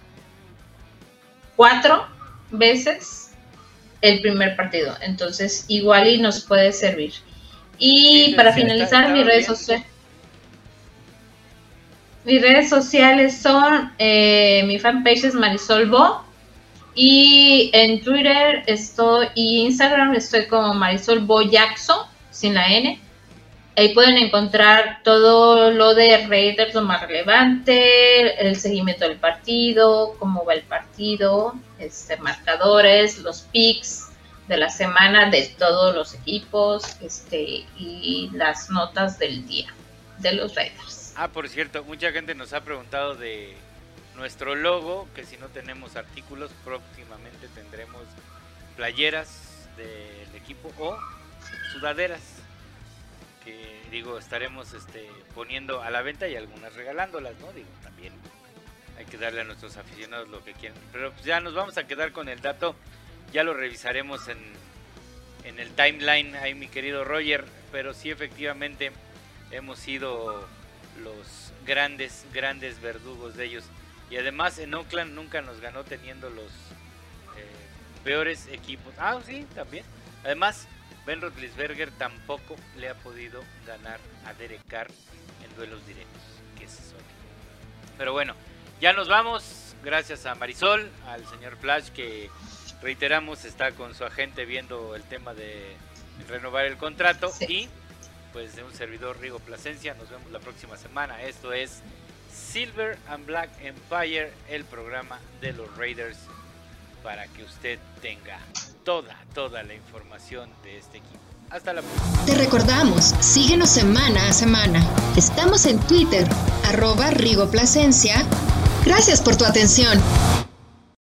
cuatro veces el primer partido. Entonces, igual y nos puede servir. Y para finalizar, mis redes sociales. Mis redes sociales son, eh, mi fanpage es Marisol Bo. Y en Twitter estoy, y Instagram estoy como Marisol Bo Jackson, sin la N. Ahí pueden encontrar todo lo de Raiders, lo más relevante, el seguimiento del partido, cómo va el partido, este, marcadores, los picks de la semana de todos los equipos este, y las notas del día de los Raiders. Ah, por cierto, mucha gente nos ha preguntado de nuestro logo, que si no tenemos artículos, próximamente tendremos playeras del equipo o sudaderas que digo estaremos este, poniendo a la venta y algunas regalándolas, ¿no? Digo, también hay que darle a nuestros aficionados lo que quieran. Pero pues ya nos vamos a quedar con el dato, ya lo revisaremos en, en el timeline ahí mi querido Roger, pero sí efectivamente hemos sido los grandes, grandes verdugos de ellos. Y además en Oakland nunca nos ganó teniendo los eh, peores equipos. Ah, sí, también. Además, Ben Roethlisberger tampoco le ha podido ganar a Derek Carr en duelos directos, que es Pero bueno, ya nos vamos. Gracias a Marisol, al señor Flash, que reiteramos está con su agente viendo el tema de renovar el contrato. Y pues de un servidor Rigo Plasencia. Nos vemos la próxima semana. Esto es Silver and Black Empire, el programa de los Raiders, para que usted tenga toda, toda la información de este equipo. Hasta la próxima. Te recordamos, síguenos semana a semana. Estamos en Twitter, arroba Rigo Plasencia. Gracias por tu atención.